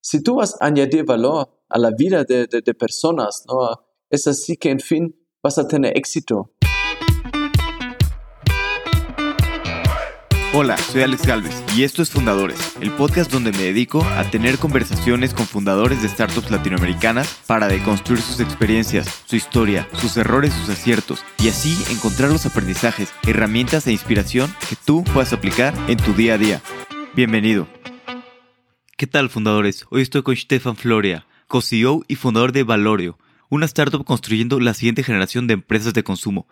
si tú vas a añadir valor a la vida de, de personas, ¿no? es así que, en fin, vas a tener éxito. Hola, soy Alex Galvez y esto es Fundadores, el podcast donde me dedico a tener conversaciones con fundadores de startups latinoamericanas para deconstruir sus experiencias, su historia, sus errores, sus aciertos y así encontrar los aprendizajes, herramientas e inspiración que tú puedas aplicar en tu día a día. Bienvenido. ¿Qué tal, fundadores? Hoy estoy con Stefan Floria, co-CEO y fundador de Valorio, una startup construyendo la siguiente generación de empresas de consumo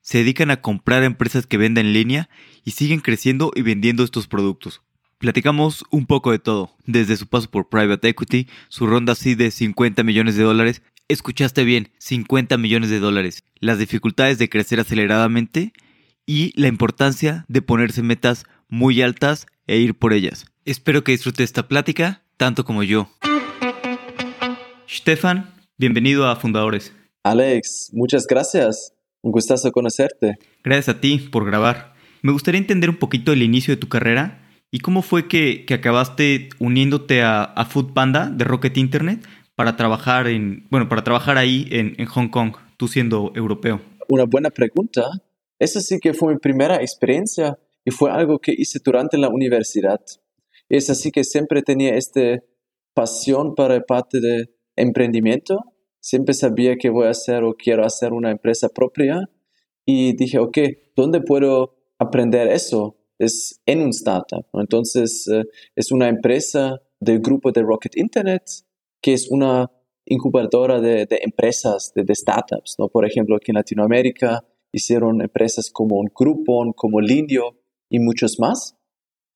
se dedican a comprar empresas que venden en línea y siguen creciendo y vendiendo estos productos. Platicamos un poco de todo, desde su paso por Private Equity, su ronda así de 50 millones de dólares, escuchaste bien, 50 millones de dólares, las dificultades de crecer aceleradamente y la importancia de ponerse metas muy altas e ir por ellas. Espero que disfrute esta plática tanto como yo. Stefan, bienvenido a Fundadores. Alex, muchas gracias. Un gustazo conocerte. Gracias a ti por grabar. Me gustaría entender un poquito el inicio de tu carrera y cómo fue que, acabaste uniéndote a, a Food Panda de Rocket Internet para trabajar en, bueno, para trabajar ahí en, en Hong Kong, tú siendo europeo. Una buena pregunta. Esa sí que fue mi primera experiencia y fue algo que hice durante la universidad. Es así que siempre tenía esta pasión para parte de emprendimiento siempre sabía que voy a hacer o quiero hacer una empresa propia y dije, ok, ¿dónde puedo aprender eso? Es en un startup. Entonces, eh, es una empresa del grupo de Rocket Internet, que es una incubadora de, empresas, de, startups. Por ejemplo, aquí en Latinoamérica hicieron empresas como un Groupon, como Lindio y muchos más.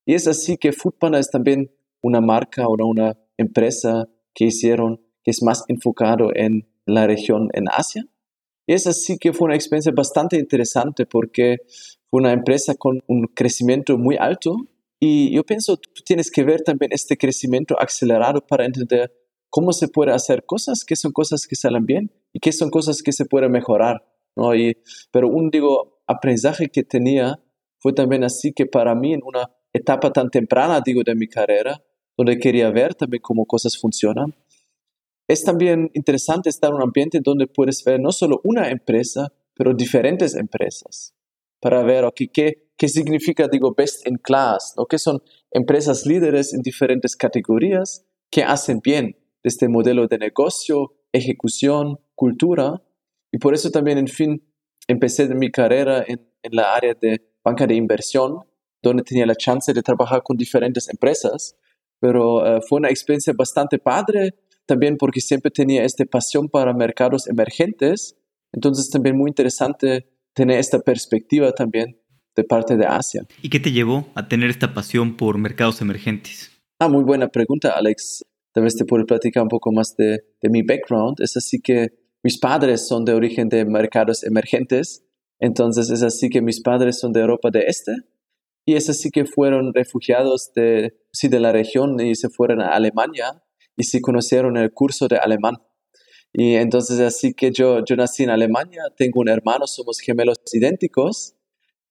Y es así que Foodpanda es también una marca o una empresa que hicieron que es más enfocado en la región en Asia. Y es así que fue una experiencia bastante interesante porque fue una empresa con un crecimiento muy alto y yo pienso tú tienes que ver también este crecimiento acelerado para entender cómo se puede hacer cosas que son cosas que salen bien y qué son cosas que se pueden mejorar. ¿no? Y, pero un digo, aprendizaje que tenía fue también así que para mí en una etapa tan temprana digo de mi carrera, donde quería ver también cómo cosas funcionan, es también interesante estar en un ambiente donde puedes ver no solo una empresa, pero diferentes empresas, para ver qué, qué significa, digo, best in class, ¿no? que son empresas líderes en diferentes categorías que hacen bien este modelo de negocio, ejecución, cultura. Y por eso también, en fin, empecé mi carrera en, en la área de banca de inversión, donde tenía la chance de trabajar con diferentes empresas, pero eh, fue una experiencia bastante padre también porque siempre tenía esta pasión para mercados emergentes, entonces también muy interesante tener esta perspectiva también de parte de Asia. ¿Y qué te llevó a tener esta pasión por mercados emergentes? Ah, muy buena pregunta, Alex. Tal vez te puedo platicar un poco más de, de mi background. Es así que mis padres son de origen de mercados emergentes, entonces es así que mis padres son de Europa de Este y es así que fueron refugiados de, sí, de la región y se fueron a Alemania y se conocieron el curso de alemán. Y entonces así que yo, yo nací en Alemania, tengo un hermano, somos gemelos idénticos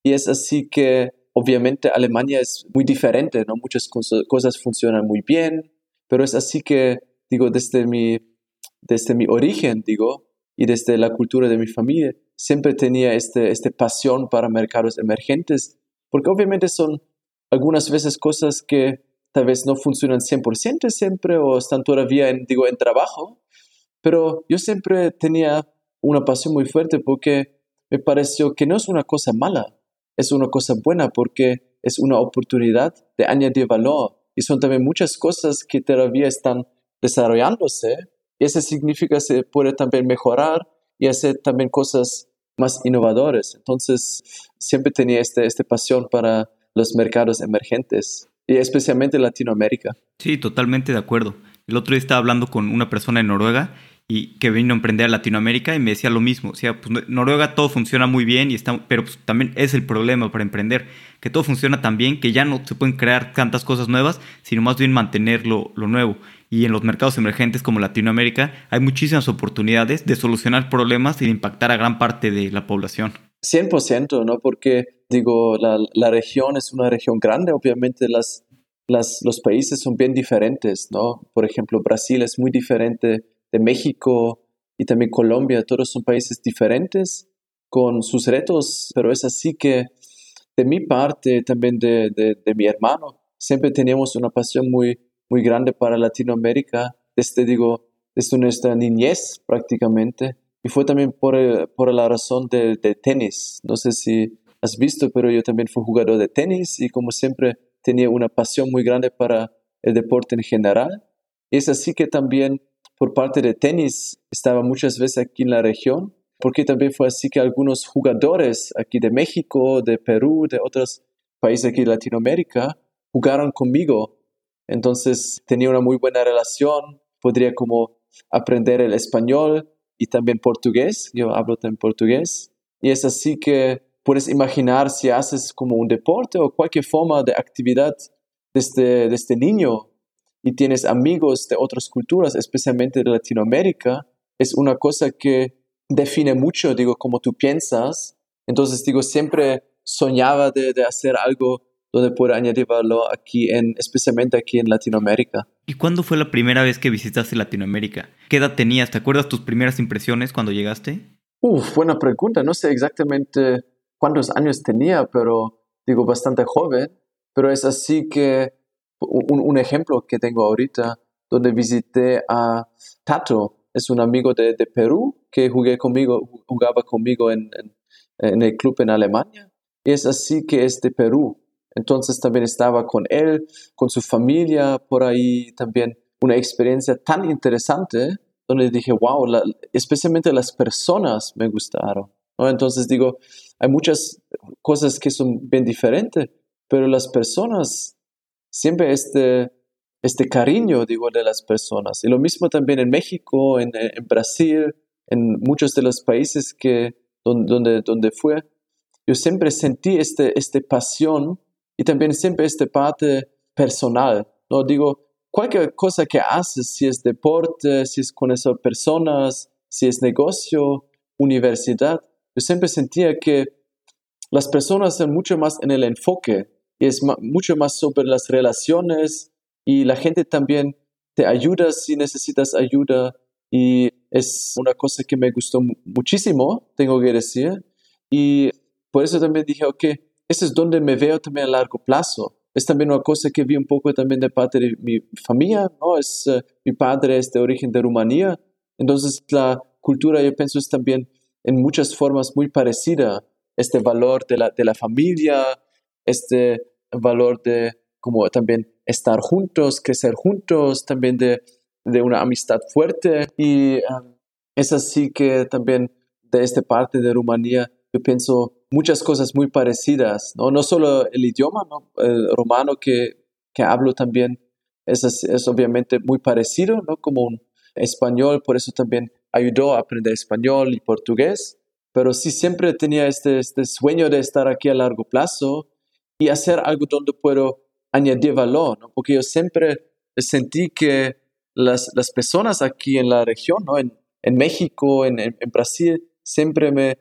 y es así que obviamente Alemania es muy diferente, ¿no? Muchas cosas funcionan muy bien, pero es así que, digo, desde mi, desde mi origen, digo, y desde la cultura de mi familia, siempre tenía este, este pasión para mercados emergentes, porque obviamente son algunas veces cosas que tal vez no funcionan 100% siempre o están todavía en, digo, en trabajo, pero yo siempre tenía una pasión muy fuerte porque me pareció que no es una cosa mala, es una cosa buena porque es una oportunidad de añadir valor. Y son también muchas cosas que todavía están desarrollándose. Y eso significa que se puede también mejorar y hacer también cosas más innovadoras. Entonces, siempre tenía esta este pasión para los mercados emergentes y especialmente Latinoamérica. Sí, totalmente de acuerdo. El otro día estaba hablando con una persona en Noruega y que vino a emprender a Latinoamérica y me decía lo mismo. O sea, pues Noruega todo funciona muy bien, y está, pero pues, también es el problema para emprender, que todo funciona tan bien que ya no se pueden crear tantas cosas nuevas, sino más bien mantener lo, lo nuevo. Y en los mercados emergentes como Latinoamérica hay muchísimas oportunidades de solucionar problemas y de impactar a gran parte de la población. 100%, ¿no? Porque, digo, la, la, región es una región grande, obviamente las las, los países son bien diferentes, ¿no? Por ejemplo, Brasil es muy diferente de México y también Colombia, todos son países diferentes con sus retos, pero es así que de mi parte, también de, de, mi hermano, siempre teníamos una pasión muy, muy grande para Latinoamérica, desde, digo, desde nuestra niñez prácticamente. Y fue también por, eh, por la razón de, tenis. No sé si has visto, pero yo también fui jugador de tenis y como siempre tenía una pasión muy grande para el deporte en general. Y es así que también por parte de tenis estaba muchas veces aquí en la región, porque también fue así que algunos jugadores aquí de México, de Perú, de otros países aquí de Latinoamérica, jugaron conmigo. Entonces tenía una muy buena relación, podría como aprender el español y también portugués. Yo hablo también portugués. Y es así que puedes imaginar si haces como un deporte o cualquier forma de actividad desde, desde niño y tienes amigos de otras culturas, especialmente de Latinoamérica, es una cosa que define mucho, digo, cómo tú piensas. Entonces, digo, siempre soñaba de, de hacer algo donde pueda añadir valor aquí, en, especialmente aquí en Latinoamérica. ¿Y cuándo fue la primera vez que visitaste Latinoamérica? ¿Qué edad tenías? ¿Te acuerdas tus primeras impresiones cuando llegaste? Uf, buena pregunta. No sé exactamente cuántos años tenía, pero digo bastante joven. Pero es así que un, un ejemplo que tengo ahorita, donde visité a Tato, es un amigo de, de Perú que jugué conmigo, jugaba conmigo en, en, el club en Alemania. Y es así que es de Perú. Entonces también estaba con él, con su familia, por ahí también una experiencia tan interesante donde dije, wow, especialmente las personas me gustaron. ¿no? Entonces digo, hay muchas cosas que son bien diferentes, pero las personas, siempre este, este cariño, digo, de las personas. Y lo mismo también en México, en, en Brasil, en muchos de los países que, donde, donde fue, yo siempre sentí este, este pasión y también siempre esta parte personal. No digo, cualquier cosa que haces, si es deporte, si es conocer personas, si es negocio, universidad, yo siempre sentía que las personas son mucho más en el enfoque es mucho más sobre las relaciones y la gente también te ayuda si necesitas ayuda y es una cosa que me gustó muchísimo, tengo que decir. Y por eso también dije, ok, eso es donde me veo también a largo plazo. Es también una cosa que vi un poco también de parte de mi familia, ¿no? Es, eh, mi padre es de origen de Rumanía, entonces la cultura yo pienso es también en muchas formas muy parecida. Este valor de la, de la familia, este valor de como también estar juntos, crecer juntos, también de, de una amistad fuerte. Y um, es así que también de esta parte de Rumanía yo pienso muchas cosas muy parecidas, ¿no? No solo el idioma, ¿no? El romano que, que hablo también es, es obviamente muy parecido, ¿no? Como un español, por eso también ayudó a aprender español y portugués, pero sí siempre tenía este, este sueño de estar aquí a largo plazo y hacer algo donde puedo añadir valor. Porque yo siempre sentí que las, las personas aquí en la región, ¿no? En, en México, en, en Brasil, siempre me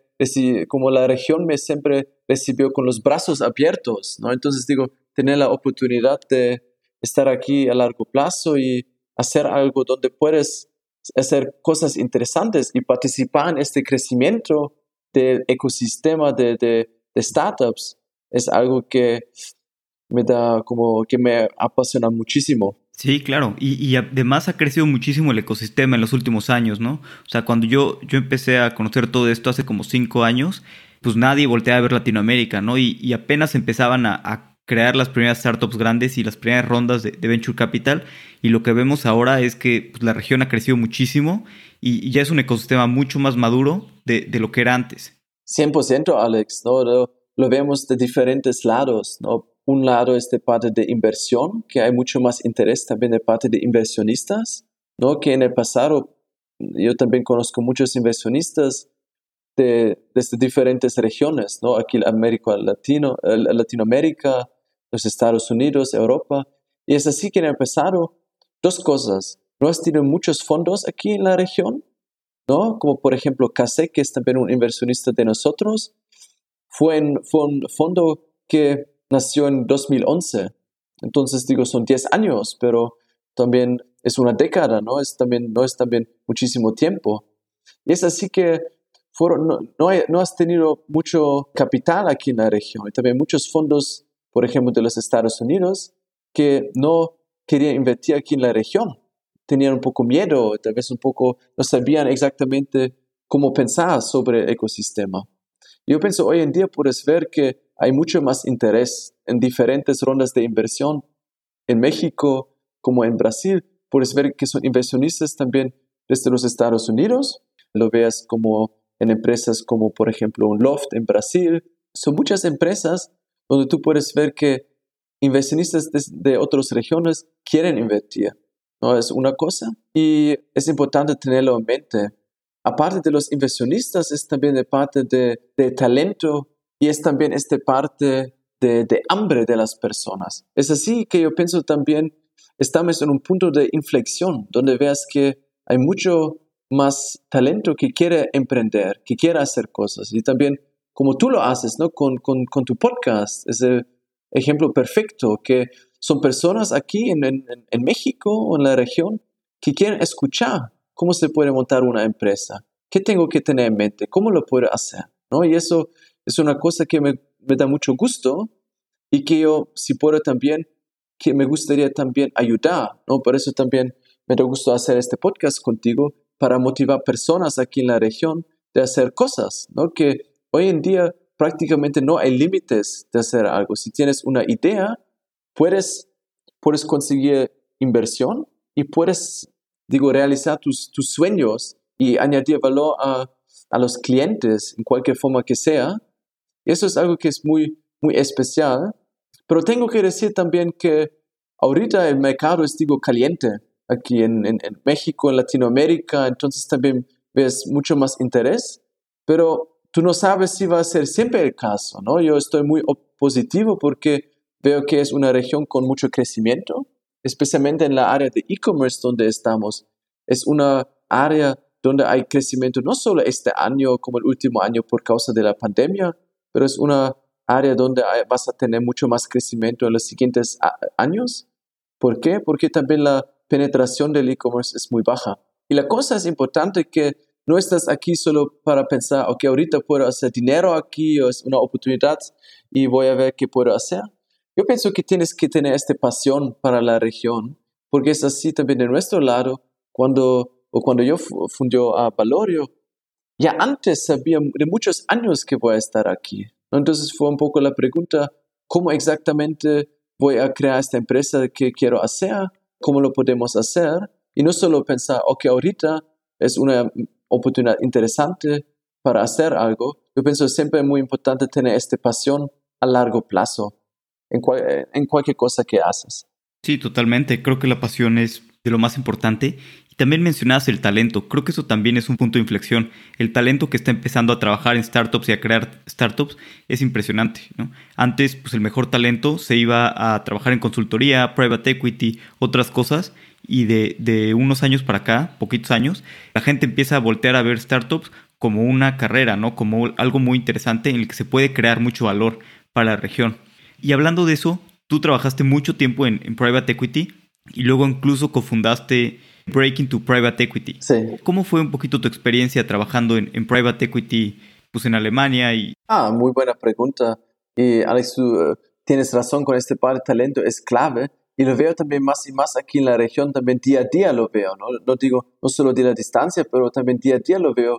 como la región me siempre recibió con los brazos abiertos, ¿no? Entonces digo, tener la oportunidad de estar aquí a largo plazo y hacer algo donde puedes hacer cosas interesantes y participar en este crecimiento del ecosistema de, de startups es algo que me da como que me apasiona muchísimo. Sí, claro. Y, además ha crecido muchísimo el ecosistema en los últimos años, ¿no? O sea, cuando yo, yo empecé a conocer todo esto hace como cinco años, pues nadie volteaba a ver Latinoamérica, ¿no? Y, apenas empezaban a, crear las primeras startups grandes y las primeras rondas de, Venture Capital. Y lo que vemos ahora es que pues, la región ha crecido muchísimo y, ya es un ecosistema mucho más maduro de, lo que era antes. 100%, Alex, ¿no? Lo vemos de diferentes lados, ¿no? un lado es de parte de inversión, que hay mucho más interés también de parte de inversionistas, ¿no? Que en el pasado yo también conozco muchos inversionistas de, desde diferentes regiones, ¿no? Aquí América Latino, Latinoamérica, los Estados Unidos, Europa. Y es así que en el pasado, dos cosas. No has tenido muchos fondos aquí en la región, ¿no? Como por ejemplo Case, que es también un inversionista de nosotros. Fue, un fondo que nació en 2011. Entonces digo, son 10 años, pero también es una década, ¿no? Es también, no es también muchísimo tiempo. Y es así que fueron, no, no, has tenido mucho capital aquí en la región. Y también muchos fondos, por ejemplo, de los Estados Unidos, que no querían invertir aquí en la región. Tenían un poco miedo, tal vez un poco, no sabían exactamente cómo pensar sobre el ecosistema. Yo pienso, hoy en día puedes ver que hay mucho más interés en diferentes rondas de inversión en México como en Brasil. Puedes ver que son inversionistas también desde los Estados Unidos. Lo veas como en empresas como, por ejemplo, un Loft en Brasil. Son muchas empresas donde tú puedes ver que inversionistas de, otras regiones quieren invertir. ¿no? Es una cosa y es importante tenerlo en mente. Aparte de los inversionistas, es también de parte de, talento y es también esta parte de, de, hambre de las personas. Es así que yo pienso también, estamos en un punto de inflexión donde veas que hay mucho más talento que quiere emprender, que quiere hacer cosas. Y también como tú lo haces, ¿no? Con, con, con tu podcast, ese ejemplo perfecto, que son personas aquí en, en, en México o en la región que quieren escuchar cómo se puede montar una empresa, qué tengo que tener en mente, cómo lo puedo hacer, ¿no? Y eso es una cosa que me, me da mucho gusto y que yo, si puedo también, que me gustaría también ayudar, ¿no? Por eso también me da gusto hacer este podcast contigo, para motivar personas aquí en la región de hacer cosas, ¿no? Que hoy en día prácticamente no hay límites de hacer algo. Si tienes una idea, puedes, puedes conseguir inversión y puedes, digo, realizar tus, tus sueños y añadir valor a, a los clientes en cualquier forma que sea. Eso es algo que es muy, muy especial. Pero tengo que decir también que ahorita el mercado es, digo, caliente aquí en, en, México, en Latinoamérica, entonces también ves mucho más interés, pero tú no sabes si va a ser siempre el caso, ¿no? Yo estoy muy positivo porque veo que es una región con mucho crecimiento, especialmente en la área de e-commerce donde estamos. Es una área donde hay crecimiento no solo este año como el último año por causa de la pandemia, pero es una área donde vas a tener mucho más crecimiento en los siguientes años. ¿Por qué? Porque también la penetración del e-commerce es muy baja. Y la cosa es importante que no estás aquí solo para pensar, ok, ahorita puedo hacer dinero aquí, o es una oportunidad y voy a ver qué puedo hacer. Yo pienso que tienes que tener esta pasión para la región, porque es así también de nuestro lado, cuando, o cuando yo fundió a Valorio, ya antes sabía de muchos años que voy a estar aquí. Entonces fue un poco la pregunta, ¿cómo exactamente voy a crear esta empresa que quiero hacer? cómo lo podemos hacer y no solo pensar, ok, ahorita es una oportunidad interesante para hacer algo. Yo pienso siempre es muy importante tener esta pasión a largo plazo en, en cualquier cosa que haces. Sí, totalmente. Creo que la pasión es de lo más importante también mencionabas el talento. Creo que eso también es un punto de inflexión. El talento que está empezando a trabajar en startups y a crear startups es impresionante. Antes, pues el mejor talento se iba a trabajar en consultoría, private equity, otras cosas. Y de, de unos años para acá, poquitos años, la gente empieza a voltear a ver startups como una carrera, ¿no? Como algo muy interesante en el que se puede crear mucho valor para la región. Y hablando de eso, tú trabajaste mucho tiempo en, en private equity y luego incluso cofundaste Breaking to Private Equity. Sí. ¿Cómo fue un poquito tu experiencia trabajando en, Private Equity pues, en Alemania? Y... Ah, muy buena pregunta. Y Alex, tú eh, tienes razón con este par de talento, es clave. Y lo veo también más y más aquí en la región, también día a día lo veo, ¿no? No digo, no solo de la distancia, pero también día a día lo veo,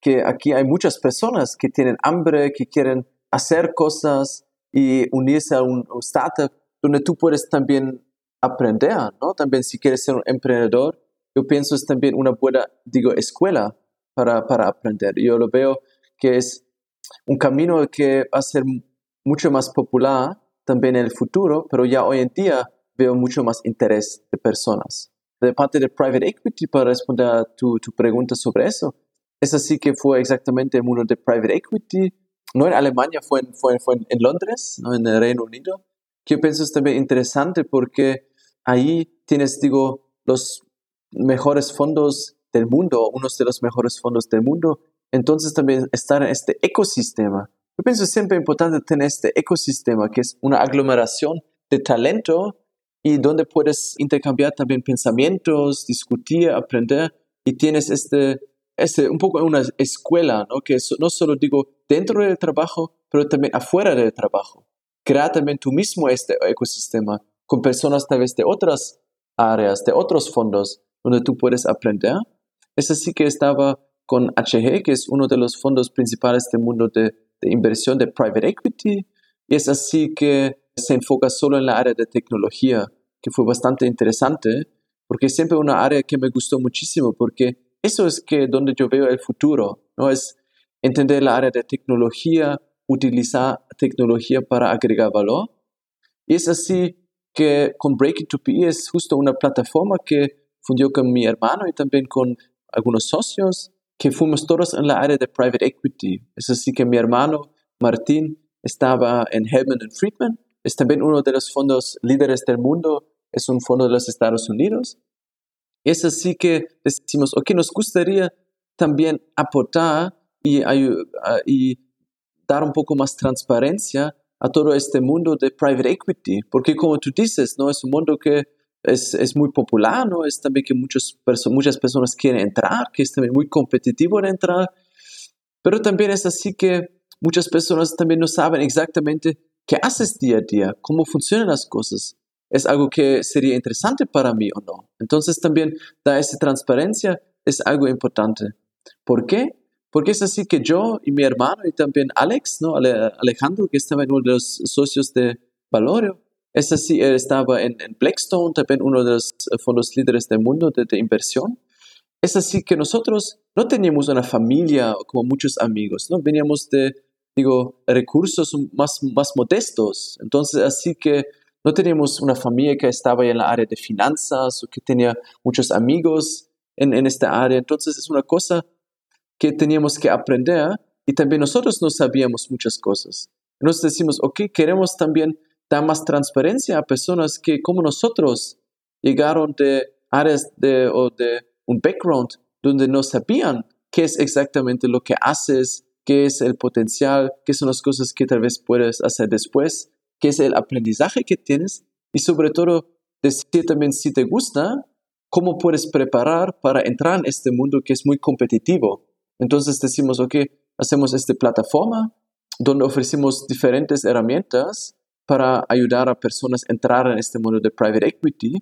que aquí hay muchas personas que tienen hambre, que quieren hacer cosas y unirse a un, startup donde tú puedes también aprender, ¿no? También si quieres ser un emprendedor, yo pienso es también una buena, digo, escuela para, para aprender. Yo lo veo que es un camino que va a ser mucho más popular también en el futuro, pero ya hoy en día veo mucho más interés de personas. De parte de private equity, para responder a tu, tu pregunta sobre eso, es así que fue exactamente el mundo de private equity, no en Alemania, fue en, fue, fue en Londres, ¿no? en el Reino Unido, que yo pienso es también interesante porque ahí tienes, digo, los mejores fondos del mundo, unos de los mejores fondos del mundo. Entonces también estar en este ecosistema. Yo pienso siempre importante tener este ecosistema, que es una aglomeración de talento y donde puedes intercambiar también pensamientos, discutir, aprender y tienes este, este un poco una escuela, ¿no? que no solo digo dentro del trabajo, pero también afuera del trabajo. Crea también tú mismo este ecosistema con personas tal vez de otras áreas, de otros fondos, donde tú puedes aprender. Es así que estaba con HG, que es uno de los fondos principales del mundo de, de inversión de private equity, y es así que se enfoca solo en la área de tecnología, que fue bastante interesante, porque es siempre una área que me gustó muchísimo, porque eso es que donde yo veo el futuro, ¿no? Es entender la área de tecnología, utilizar tecnología para agregar valor. Y es así que con Breaking to PE es justo una plataforma que fundió con mi hermano y también con algunos socios, que fuimos todos en la área de private equity. Es así que mi hermano Martín estaba en Hellman Friedman, es también uno de los fondos líderes del mundo, es un fondo de los Estados Unidos. Es así que decimos, ok, nos gustaría también aportar y, dar un poco más transparencia a todo este mundo de private equity, porque como tú dices, ¿no? Es un mundo que es, es muy popular, ¿no? Es también que muchas, muchas personas quieren entrar, que es también muy competitivo en entrar, pero también es así que muchas personas también no saben exactamente qué haces día a día, cómo funcionan las cosas. Es algo que sería interesante para mí o no. Entonces también da esa transparencia, es algo importante. ¿Por qué? Porque es así que yo y mi hermano y también Alex, ¿no? Alejandro, que estaba en uno de los socios de Valorio, es así, él estaba en, Blackstone, también uno de los fondos líderes del mundo de, inversión. Es así que nosotros no teníamos una familia como muchos amigos, ¿no? Veníamos de, digo, recursos más, más modestos. Entonces, así que no teníamos una familia que estaba en la área de finanzas o que tenía muchos amigos en, en esta área. Entonces, es una cosa que teníamos que aprender y también nosotros no sabíamos muchas cosas. Nos decimos, ok, queremos también dar más transparencia a personas que como nosotros llegaron de áreas de, o de un background donde no sabían qué es exactamente lo que haces, qué es el potencial, qué son las cosas que tal vez puedes hacer después, qué es el aprendizaje que tienes y sobre todo decir también si te gusta, cómo puedes preparar para entrar en este mundo que es muy competitivo entonces decimos, ok, hacemos esta plataforma donde ofrecemos diferentes herramientas para ayudar a personas a entrar en este mundo de private equity.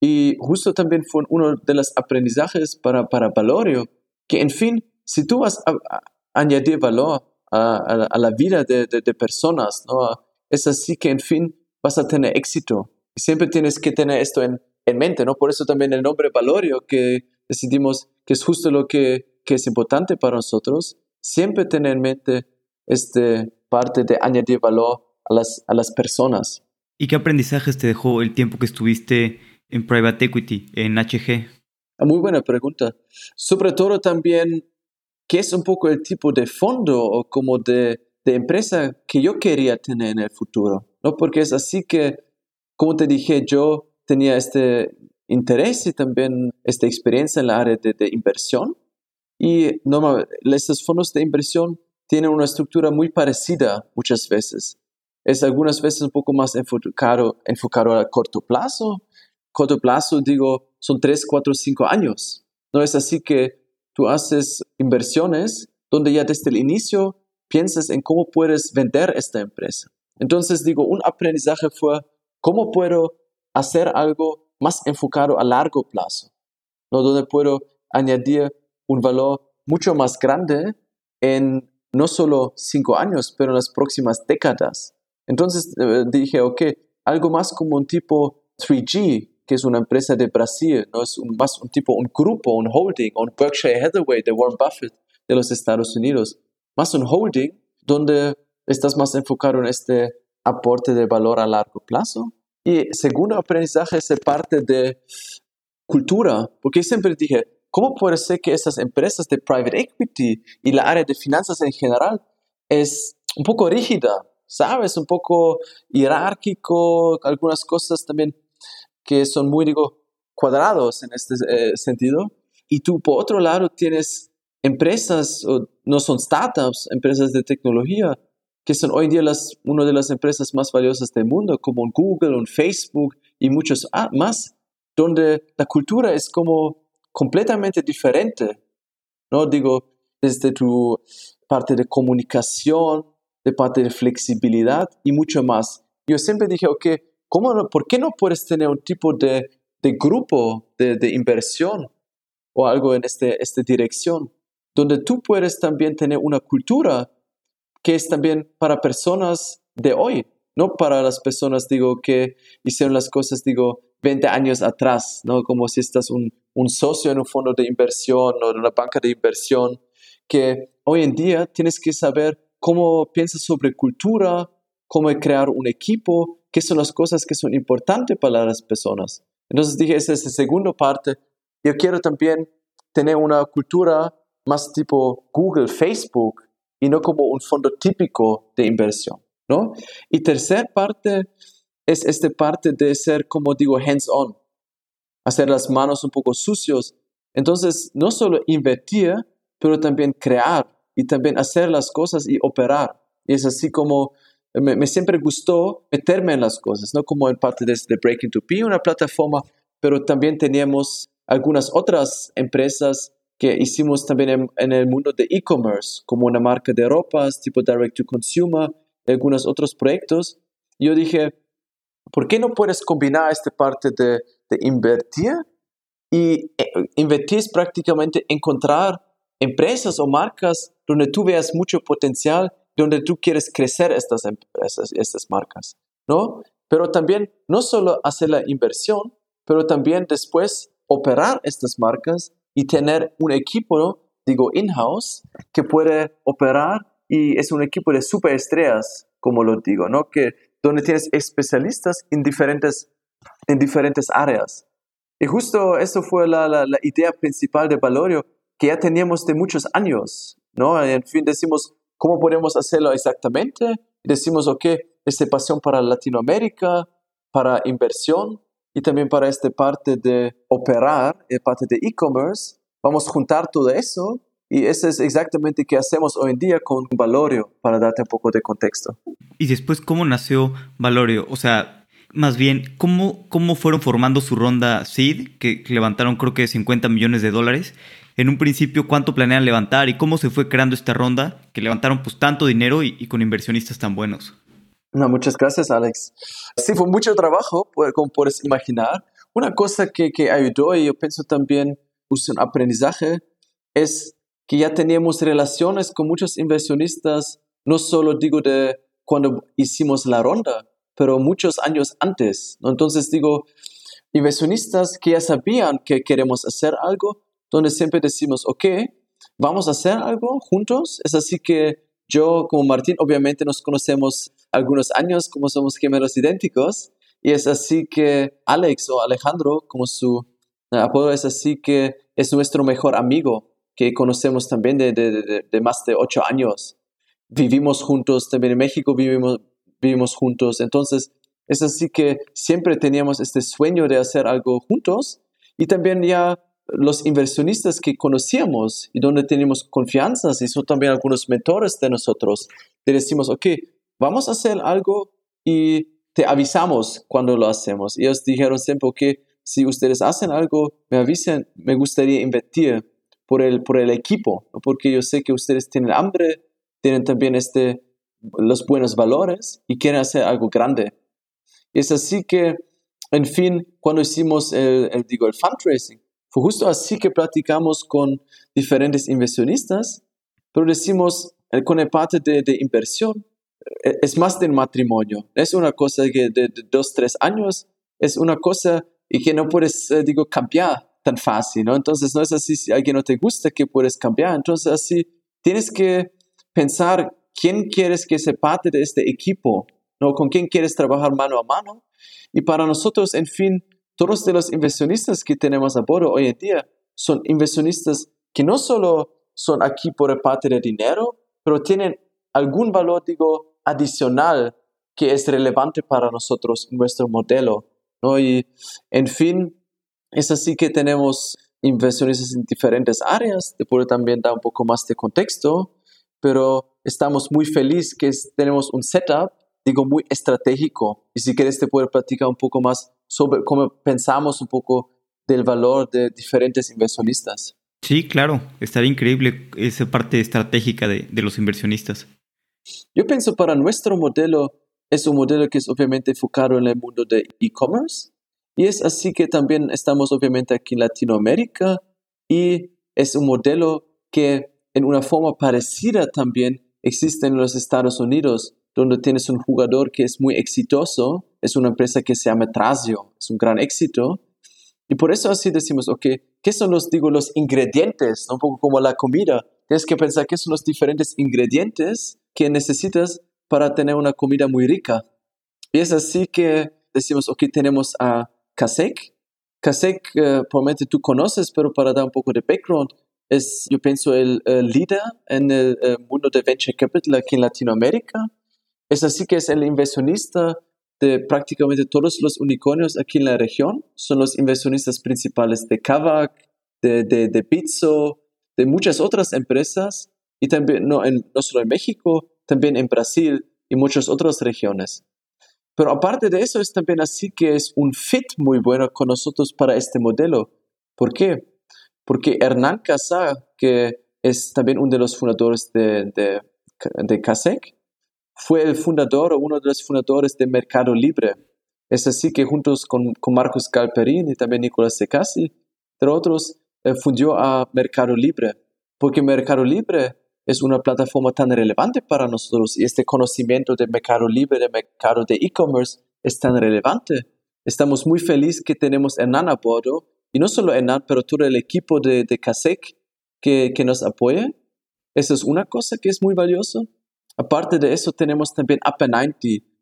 Y justo también fue uno de los aprendizajes para, para Valorio, que en fin, si tú vas a, añadir valor a, la vida de, de, personas, ¿no? Es así que en fin vas a tener éxito. Y siempre tienes que tener esto en, en mente, ¿no? Por eso también el nombre Valorio, que decidimos que es justo lo que que es importante para nosotros, siempre tener en mente este parte de añadir valor a las, a las personas. ¿Y qué aprendizajes te dejó el tiempo que estuviste en Private Equity, en HG? Ah, muy buena pregunta. Sobre todo también, ¿qué es un poco el tipo de fondo o como de, de empresa que yo quería tener en el futuro? ¿no? Porque es así que, como te dije, yo tenía este interés y también esta experiencia en la área de, de inversión y normalmente estos fondos de inversión tienen una estructura muy parecida muchas veces. Es algunas veces un poco más enfocado, enfocado a corto plazo. Corto plazo, digo, son 3, 4, 5 años. No es así que tú haces inversiones donde ya desde el inicio piensas en cómo puedes vender esta empresa. Entonces, digo, un aprendizaje fue cómo puedo hacer algo más enfocado a largo plazo, ¿no? donde puedo añadir un valor mucho más grande en no solo cinco años, pero en las próximas décadas. Entonces eh, dije, ok, algo más como un tipo 3G, que es una empresa de Brasil, no es un, más un tipo, un grupo, un holding, un Berkshire Hathaway de Warren Buffett de los Estados Unidos, más un holding donde estás más enfocado en este aporte de valor a largo plazo. Y segundo aprendizaje es parte de cultura, porque siempre dije, ¿Cómo puede ser que estas empresas de private equity y la área de finanzas en general es un poco rígida, ¿sabes? Un poco jerárquico, algunas cosas también que son muy, digo, cuadrados en este eh, sentido. Y tú, por otro lado, tienes empresas, no son startups, empresas de tecnología, que son hoy día una de las empresas más valiosas del mundo, como Google, un Facebook y muchos más, donde la cultura es como completamente diferente, ¿no? Digo, desde tu parte de comunicación, de parte de flexibilidad y mucho más. Yo siempre dije, ok, ¿cómo ¿por qué no puedes tener un tipo de, de grupo de, de, inversión o algo en este, esta dirección, donde tú puedes también tener una cultura que es también para personas de hoy, no para las personas, digo, que hicieron las cosas, digo, 20 años atrás, ¿no? Como si estás un, socio en un fondo de inversión o en una banca de inversión, que hoy en día tienes que saber cómo piensas sobre cultura, cómo crear un equipo, qué son las cosas que son importantes para las personas. Entonces dije, esa es la segunda parte. Yo quiero también tener una cultura más tipo Google, Facebook, y no como un fondo típico de inversión, ¿no? Y tercera parte es esta parte de ser, como digo, hands-on, hacer las manos un poco sucios. Entonces, no solo invertir, pero también crear y también hacer las cosas y operar. Y es así como me, siempre gustó meterme en las cosas, no como en parte de, de Breaking to Be, una plataforma, pero también teníamos algunas otras empresas que hicimos también en, el mundo de e-commerce, como una marca de ropas tipo Direct to Consumer, algunos otros proyectos. Yo dije, ¿por qué no puedes combinar esta parte de, de invertir? Y eh, invertir es prácticamente encontrar empresas o marcas donde tú veas mucho potencial, donde tú quieres crecer estas empresas, estas marcas, ¿no? Pero también no solo hacer la inversión, pero también después operar estas marcas y tener un equipo, digo, in-house, que puede operar y es un equipo de superestrellas, como lo digo, ¿no? Que donde tienes especialistas en diferentes, en diferentes áreas. Y justo eso fue la, la, idea principal de Valorio, que ya teníamos de muchos años, ¿no? En fin, decimos, ¿cómo podemos hacerlo exactamente? Decimos, ok, esta pasión para Latinoamérica, para inversión, y también para esta parte de operar, la parte de e-commerce, vamos a juntar todo eso y eso es exactamente lo que hacemos hoy en día con Valorio, para darte un poco de contexto. Y después, ¿cómo nació Valorio? O sea, más bien, ¿cómo, cómo fueron formando su ronda seed, que, levantaron creo que 50 millones de dólares? En un principio, ¿cuánto planean levantar y cómo se fue creando esta ronda que levantaron pues tanto dinero y con inversionistas tan buenos? No, muchas gracias, Alex. Sí, fue mucho trabajo, como puedes imaginar. Una cosa que, que ayudó y yo pienso también es un aprendizaje es que ya teníamos relaciones con muchos inversionistas, no solo digo de cuando hicimos la ronda, pero muchos años antes. Entonces digo, inversionistas que ya sabían que queremos hacer algo, donde siempre decimos, ok, vamos a hacer algo juntos. Es así que yo como Martín obviamente nos conocemos algunos años como somos gemelos idénticos y es así que Alex o Alejandro, como su eh, apodo, es así que es nuestro mejor amigo que conocemos también de, de, de, más de ocho años. Vivimos juntos, también en México vivimos, vivimos juntos. Entonces, es así que siempre teníamos este sueño de hacer algo juntos y también ya los inversionistas que conocíamos y donde teníamos confianza y son también algunos mentores de nosotros, le decimos, ok, vamos a hacer algo y te avisamos cuando lo hacemos. Ellos dijeron siempre que si ustedes hacen algo, me avisen, me gustaría invertir por el, por el equipo, porque yo sé que ustedes tienen hambre, tienen también este, los buenos valores y quieren hacer algo grande. Y es así que, en fin, cuando hicimos el, digo, el fundraising, fue justo así que platicamos con diferentes inversionistas, pero decimos, eh, con el parte de, de inversión, es más del matrimonio. Es una cosa que de, dos, tres años es una cosa y que no puedes, eh, digo, cambiar tan fácil, ¿no? Entonces no es así si alguien no te gusta que puedes cambiar. Entonces así tienes que pensar quién quieres que sea parte de este equipo, ¿no? Con quién quieres trabajar mano a mano. Y para nosotros, en fin, todos de los inversionistas que tenemos a bordo hoy en día son inversionistas que no solo son aquí por parte de dinero, pero tienen algún valor, digo, adicional que es relevante para nosotros en nuestro modelo. ¿no? Y en fin, es así que tenemos inversiones en diferentes áreas, te puedo también dar un poco más de contexto, pero estamos muy felices que tenemos un setup, digo, muy estratégico. Y si quieres te puedo platicar un poco más sobre cómo pensamos un poco del valor de diferentes inversionistas. Sí, claro, estaría increíble esa parte estratégica de, de los inversionistas. Yo pienso para nuestro modelo es un modelo que es obviamente enfocado en el mundo de e-commerce y es así que también estamos obviamente aquí en Latinoamérica y es un modelo que en una forma parecida también existe en los Estados Unidos, donde tienes un jugador que es muy exitoso, es una empresa que se llama Trasio, es un gran éxito. Y por eso así decimos, ok, ¿qué son los, digo, los ingredientes? Un poco como la comida. Tienes que pensar qué son los diferentes ingredientes que necesitas para tener una comida muy rica. Y es así que decimos, ok, tenemos a Kasek. Kasek, uh, probablemente tú conoces, pero para dar un poco de background, es, yo pienso, el líder en el mundo de venture capital aquí en Latinoamérica. Es así que es el inversionista de prácticamente todos los unicornios aquí en la región. Son los inversionistas principales de Kavak, de, de, de Pizzo, de muchas otras empresas y también no, en, no solo en México, también en Brasil y muchas otras regiones. Pero aparte de eso, es también así que es un fit muy bueno con nosotros para este modelo. ¿Por qué? Porque Hernán Casar, que es también uno de los fundadores de, de, de CASEC, fue el fundador o uno de los fundadores de Mercado Libre. Es así que juntos con, con Marcos Galperín y también Nicolás Secasi, entre otros, eh, fundió a Mercado Libre. Porque Mercado Libre es una plataforma tan relevante para nosotros y este conocimiento de mercado libre, de mercado de e-commerce es tan relevante. Estamos muy felices que tenemos Hernán a bordo y no solo Hernán, pero todo el equipo de, de CASEC que, que nos apoya. Eso es una cosa que es muy valioso. Aparte de eso, tenemos también Upper 90.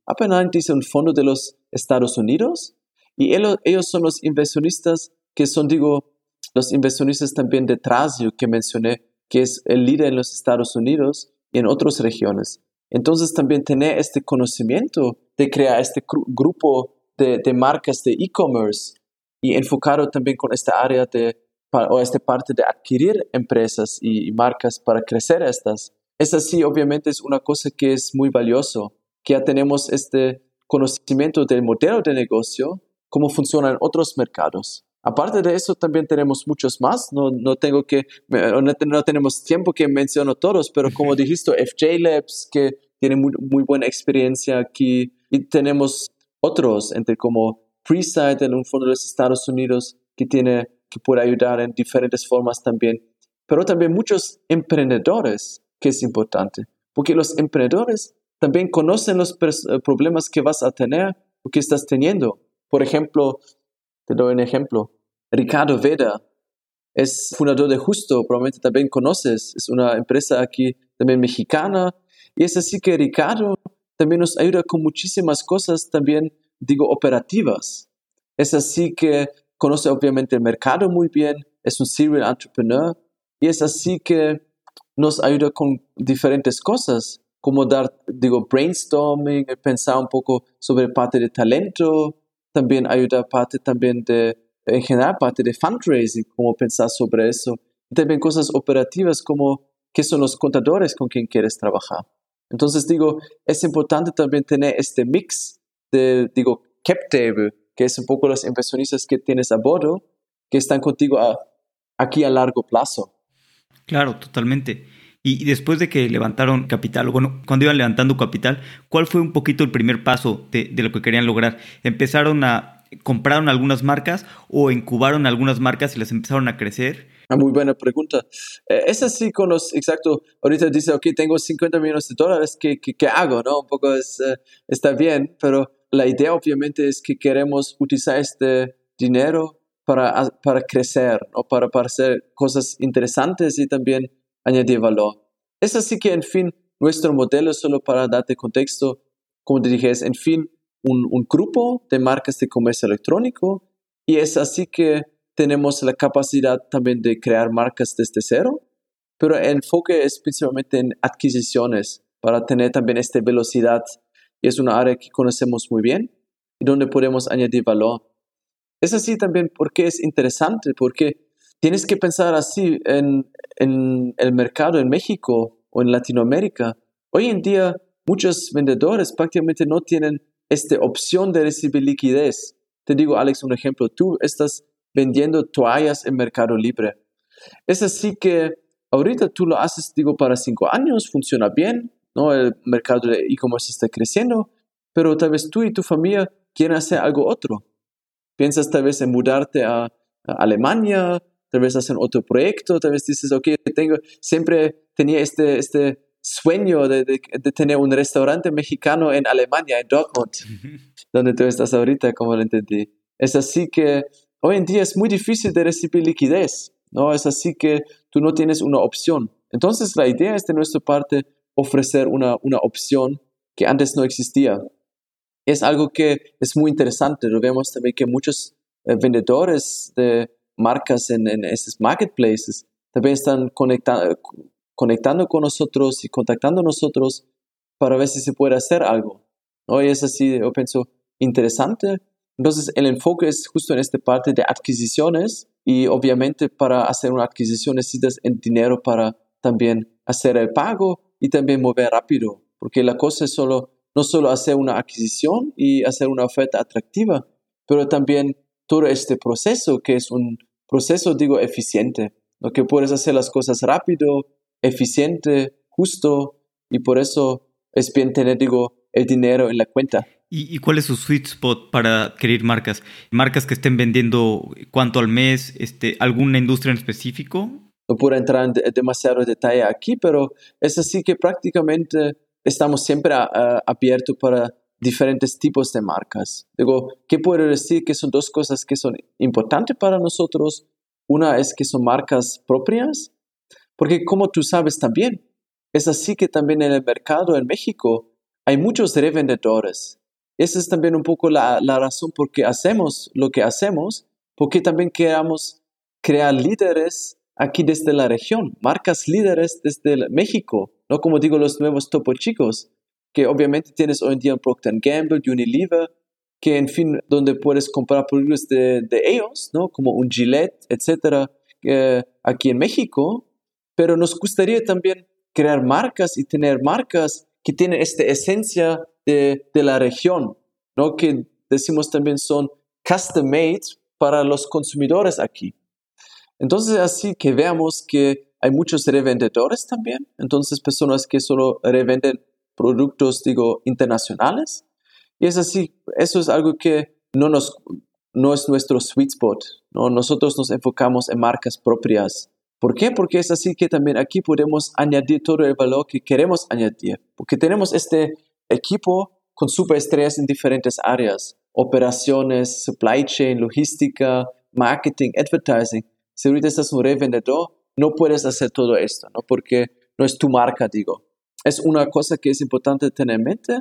Upper 90 es un fondo de los Estados Unidos y ellos, ellos son los inversionistas que son, digo, los inversionistas también de Trasio que mencioné que es el líder en los Estados Unidos y en otras regiones. Entonces también tener este conocimiento de crear este grupo de, marcas de e-commerce y enfocado también con esta área de, o esta parte de adquirir empresas y, marcas para crecer estas. Es así, obviamente es una cosa que es muy valioso, que ya tenemos este conocimiento del modelo de negocio, cómo funciona en otros mercados. Aparte de eso, también tenemos muchos más. No, no tengo que, no, tenemos tiempo que menciono todos, pero como dijiste, FJ Labs, que tiene muy, muy buena experiencia aquí, y tenemos otros, entre como Presight en un fondo de los Estados Unidos, que tiene, que puede ayudar en diferentes formas también. Pero también muchos emprendedores, que es importante, porque los emprendedores también conocen los problemas que vas a tener o que estás teniendo. Por ejemplo, te doy un ejemplo. Ricardo Veda es fundador de Justo, probablemente también conoces. Es una empresa aquí también mexicana. Y es así que Ricardo también nos ayuda con muchísimas cosas también, digo, operativas. Es así que conoce obviamente el mercado muy bien, es un serial entrepreneur y es así que nos ayuda con diferentes cosas, como dar, digo, brainstorming, pensar un poco sobre parte de talento, también ayuda parte también de, general, parte de fundraising, como pensar sobre eso. Y también cosas operativas como qué son los contadores con quien quieres trabajar. Entonces digo, es importante también tener este mix de, digo, cap table, que es un poco los inversionistas que tienes a bordo, que están contigo aquí a largo plazo. Claro, totalmente. Y después de que levantaron capital, bueno, cuando iban levantando capital, ¿cuál fue un poquito el primer paso de, lo que querían lograr? ¿Empezaron a, compraron algunas marcas o incubaron algunas marcas y las empezaron a crecer? Ah, muy buena pregunta. Eh, es así con los, exacto, ahorita dice, ok, tengo 50 millones de dólares, ¿qué, qué, hago? ¿no? Un poco es, eh, está bien, pero la idea obviamente es que queremos utilizar este dinero para, para crecer, ¿no? para, para hacer cosas interesantes y también añadir valor. Es así que, en fin, nuestro modelo, solo para darte contexto, como te dije, es, en fin, un, un grupo de marcas de comercio electrónico y es así que tenemos la capacidad también de crear marcas desde cero, pero el enfoque es principalmente en adquisiciones para tener también esta velocidad y es una área que conocemos muy bien y donde podemos añadir valor. Es así también porque es interesante, porque tienes que pensar así en, en el mercado en México o en Latinoamérica. Hoy en día, muchos vendedores prácticamente no tienen esta opción de recibir liquidez. Te digo, Alex, un ejemplo. Tú estás vendiendo toallas en Mercado Libre. Es así que ahorita tú lo haces, digo, para cinco años, funciona bien, ¿no? El mercado de e-commerce está creciendo, pero tal vez tú y tu familia quieren hacer algo otro. Piensas tal vez en mudarte a, a Alemania, tal vez hacer otro proyecto, tal vez dices, ok, tengo, siempre tenía este, este sueño de, de, tener un restaurante mexicano en Alemania, en Dortmund, donde tú estás ahorita, como lo entendí. Es así que hoy en día es muy difícil de recibir liquidez, ¿no? Es así que tú no tienes una opción. Entonces la idea es de nuestra parte ofrecer una, una opción que antes no existía. Es algo que es muy interesante. Lo vemos también que muchos eh, vendedores de marcas en, en esos marketplaces también están conectando conectando con nosotros y contactando a nosotros para ver si se puede hacer algo. Hoy es así, yo pienso, interesante. Entonces, el enfoque es justo en esta parte de adquisiciones y obviamente para hacer una adquisición necesitas el dinero para también hacer el pago y también mover rápido, porque la cosa es solo, no solo hacer una adquisición y hacer una oferta atractiva, pero también todo este proceso que es un proceso, digo, eficiente, lo que puedes hacer las cosas rápido, eficiente, justo, y por eso es bien tener, digo, el dinero en la cuenta. ¿Y, cuál es su sweet spot para adquirir marcas? ¿Marcas que estén vendiendo cuánto al mes? Este, ¿Alguna industria en específico? No puedo entrar en demasiado detalle aquí, pero es así que prácticamente estamos siempre abiertos para diferentes tipos de marcas. Digo, ¿qué puedo decir? Que son dos cosas que son importantes para nosotros. Una es que son marcas propias porque como tú sabes también, es así que también en el mercado en México hay muchos revendedores. Esa es también un poco la, razón por qué hacemos lo que hacemos, porque también queremos crear líderes aquí desde la región, marcas líderes desde México, no como digo los nuevos topo chicos, que obviamente tienes hoy en día Procter Gamble, Unilever, que en fin, donde puedes comprar productos de, ellos, ¿no? Como un Gillette, etcétera, aquí en México, pero nos gustaría también crear marcas y tener marcas que tienen esta esencia de, la región, ¿no? que decimos también son custom made para los consumidores aquí. Entonces, así que veamos que hay muchos revendedores también, entonces personas que solo revenden productos, digo, internacionales. Y es así, eso es algo que no, nos, no es nuestro sweet spot. ¿no? Nosotros nos enfocamos en marcas propias ¿Por qué? Porque es así que también aquí podemos añadir todo el valor que queremos añadir. Porque tenemos este equipo con superestrellas en diferentes áreas. Operaciones, supply chain, logística, marketing, advertising. Si ahorita estás un revendedor, no puedes hacer todo esto, ¿no? Porque no es tu marca, digo. Es una cosa que es importante tener en mente.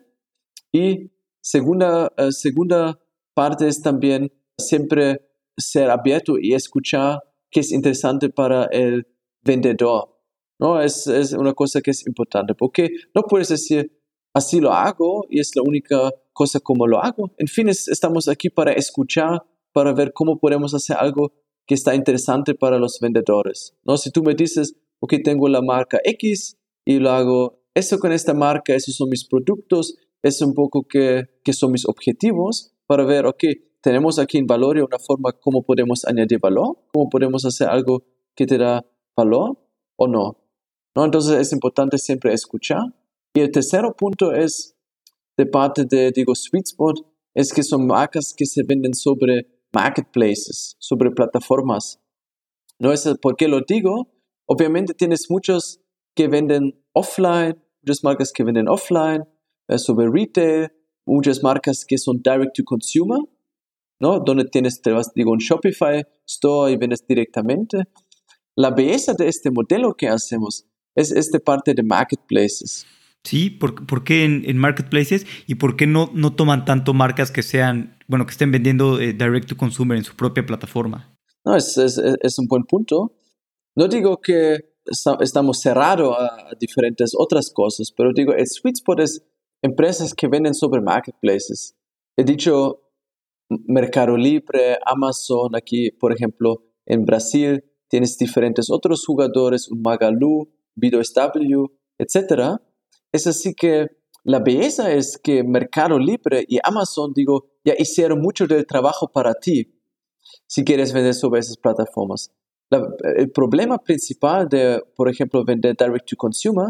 Y segunda, eh, segunda parte es también siempre ser abierto y escuchar que es interesante para el vendedor. ¿no? Es, es una cosa que es importante, porque no puedes decir, así lo hago y es la única cosa como lo hago. En fin, estamos aquí para escuchar, para ver cómo podemos hacer algo que está interesante para los vendedores. ¿no? Si tú me dices, ok, tengo la marca X y lo hago eso con esta marca, esos son mis productos, es un poco que, que son mis objetivos, para ver, ok, tenemos aquí en Valoria una forma cómo podemos añadir valor, cómo podemos hacer algo que te da valor o no. ¿No? Entonces es importante siempre escuchar. Y el tercer punto es, de parte de, digo, Sweet Spot, es que son marcas que se venden sobre marketplaces, sobre plataformas. ¿No es por qué lo digo? Obviamente tienes muchos que venden offline, muchas marcas que venden offline, eh, sobre retail, muchas marcas que son direct to consumer, ¿no? Donde tienes, te vas, digo, un Shopify Store y vendes directamente. La belleza de este modelo que hacemos es esta parte de marketplaces. Sí, ¿por, qué en, marketplaces y por qué no, no toman tanto marcas que sean, bueno, que estén vendiendo eh, direct to consumer en su propia plataforma? No, es, es, es un buen punto. No digo que estamos cerrados a diferentes otras cosas, pero digo, el sweet spot es empresas que venden sobre marketplaces. He dicho Mercado Libre, Amazon, aquí por ejemplo en Brasil tienes diferentes otros jugadores, un Magalu, BW, etc. es así que la belleza es que Mercado Libre y Amazon, digo, ya hicieron mucho del trabajo para ti si quieres vender sobre esas plataformas. El problema principal de, por ejemplo, vender direct to consumer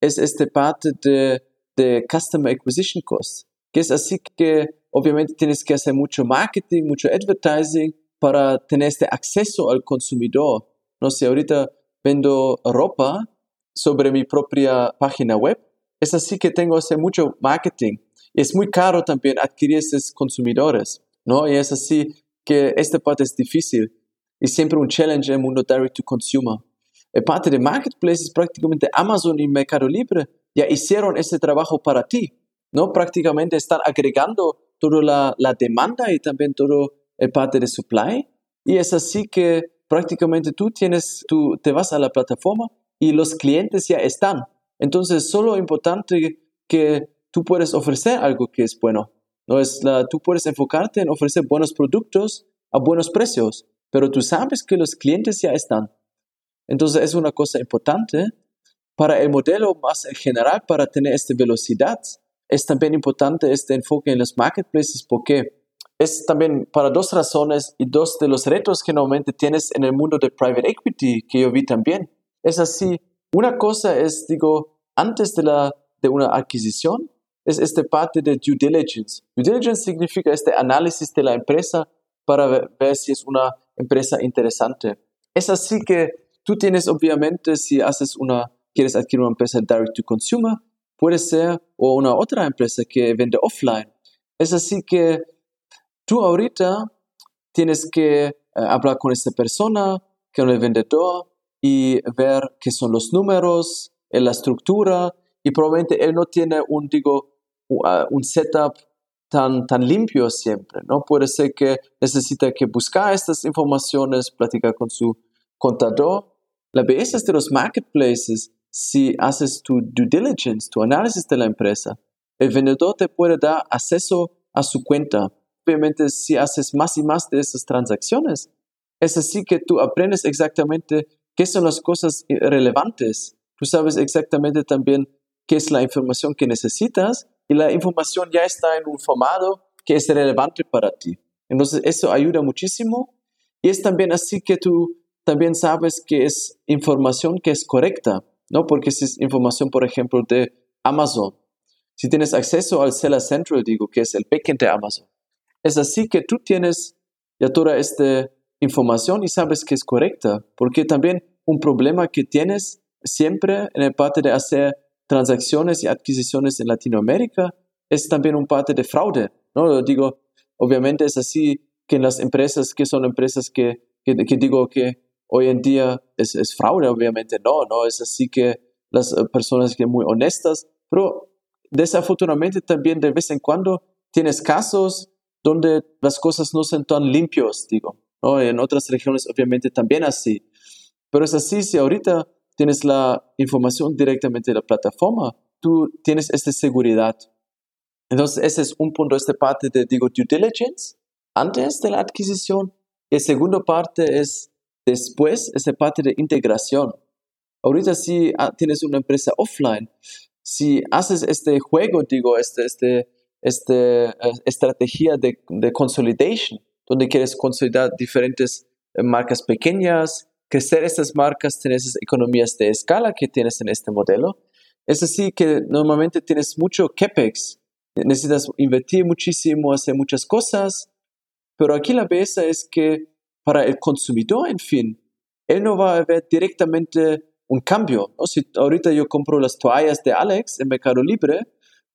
es este parte de, de Customer Acquisition Cost, que es así que obviamente tienes que hacer mucho marketing, mucho advertising para tener este acceso al consumidor. No sé, ahorita vendo ropa sobre mi propia página web. Es así que tengo que hacer mucho marketing. Es muy caro también adquirir esos consumidores, ¿no? Y es así que esta parte es difícil y siempre un challenge en el mundo direct to consumer. Parte de marketplaces, prácticamente Amazon y Mercado Libre ya hicieron ese trabajo para ti, ¿no? Prácticamente están agregando toda la, la demanda y también todo el parte de supply. Y es así que prácticamente tú tienes, tú te vas a la plataforma y los clientes ya están. Entonces, solo importante que tú puedes ofrecer algo que es bueno. No es la, tú puedes enfocarte en ofrecer buenos productos a buenos precios, pero tú sabes que los clientes ya están. Entonces, es una cosa importante para el modelo más en general, para tener esta velocidad. Es también importante este enfoque en los marketplaces porque es también para dos razones y dos de los retos que normalmente tienes en el mundo de private equity que yo vi también. Es así, una cosa es, digo, antes de, la, de una adquisición, es esta parte de due diligence. Due diligence significa este análisis de la empresa para ver, si es una empresa interesante. Es así que tú tienes, obviamente, si haces una, quieres adquirir una empresa direct to consumer, puede ser, o una otra empresa que vende offline. Es así que Tú ahorita tienes que eh, hablar con esta persona, con el vendedor y ver qué son los números, eh, la estructura y probablemente él no tiene un, digo, uh, un setup tan, tan limpio siempre, ¿no? Puede ser que necesita que buscar estas informaciones, platicar con su contador. La belleza de los marketplaces, si haces tu due diligence, tu análisis de la empresa, el vendedor te puede dar acceso a su cuenta obviamente si haces más y más de esas transacciones, es así que tú aprendes exactamente qué son las cosas relevantes. Tú sabes exactamente también qué es la información que necesitas y la información ya está en un formato que es relevante para ti. Entonces eso ayuda muchísimo y es también así que tú también sabes que es información que es correcta, ¿no? Porque si es información, por ejemplo, de Amazon, si tienes acceso al Seller Central, digo, que es el backend de Amazon, es así que tú tienes ya toda esta información y sabes que es correcta, porque también un problema que tienes siempre en el parte de hacer transacciones y adquisiciones en Latinoamérica es también un parte de fraude, ¿no? Digo, obviamente es así que en las empresas que son empresas que, que, digo que hoy en día es, es, fraude, obviamente no, no, es así que las personas que muy honestas, pero desafortunadamente también de vez en cuando tienes casos donde las cosas no son tan limpios, digo. ¿no? En otras regiones obviamente también así. Pero es así, si ahorita tienes la información directamente de la plataforma, tú tienes esta seguridad. Entonces, ese es un punto, esta parte de, digo, due diligence, antes de la adquisición. Y segunda parte es después, esta parte de integración. Ahorita si ah, tienes una empresa offline, si haces este juego, digo, este, este, esta eh, estrategia de, de consolidation, donde quieres consolidar diferentes eh, marcas pequeñas, crecer estas marcas, esas economías de escala que tienes en este modelo. Es así que normalmente tienes mucho CAPEX, necesitas invertir muchísimo, hacer muchas cosas, pero aquí la belleza es que para el consumidor, en fin, él no va a ver directamente un cambio. Si ahorita yo compro las toallas de Alex en Mercado Libre,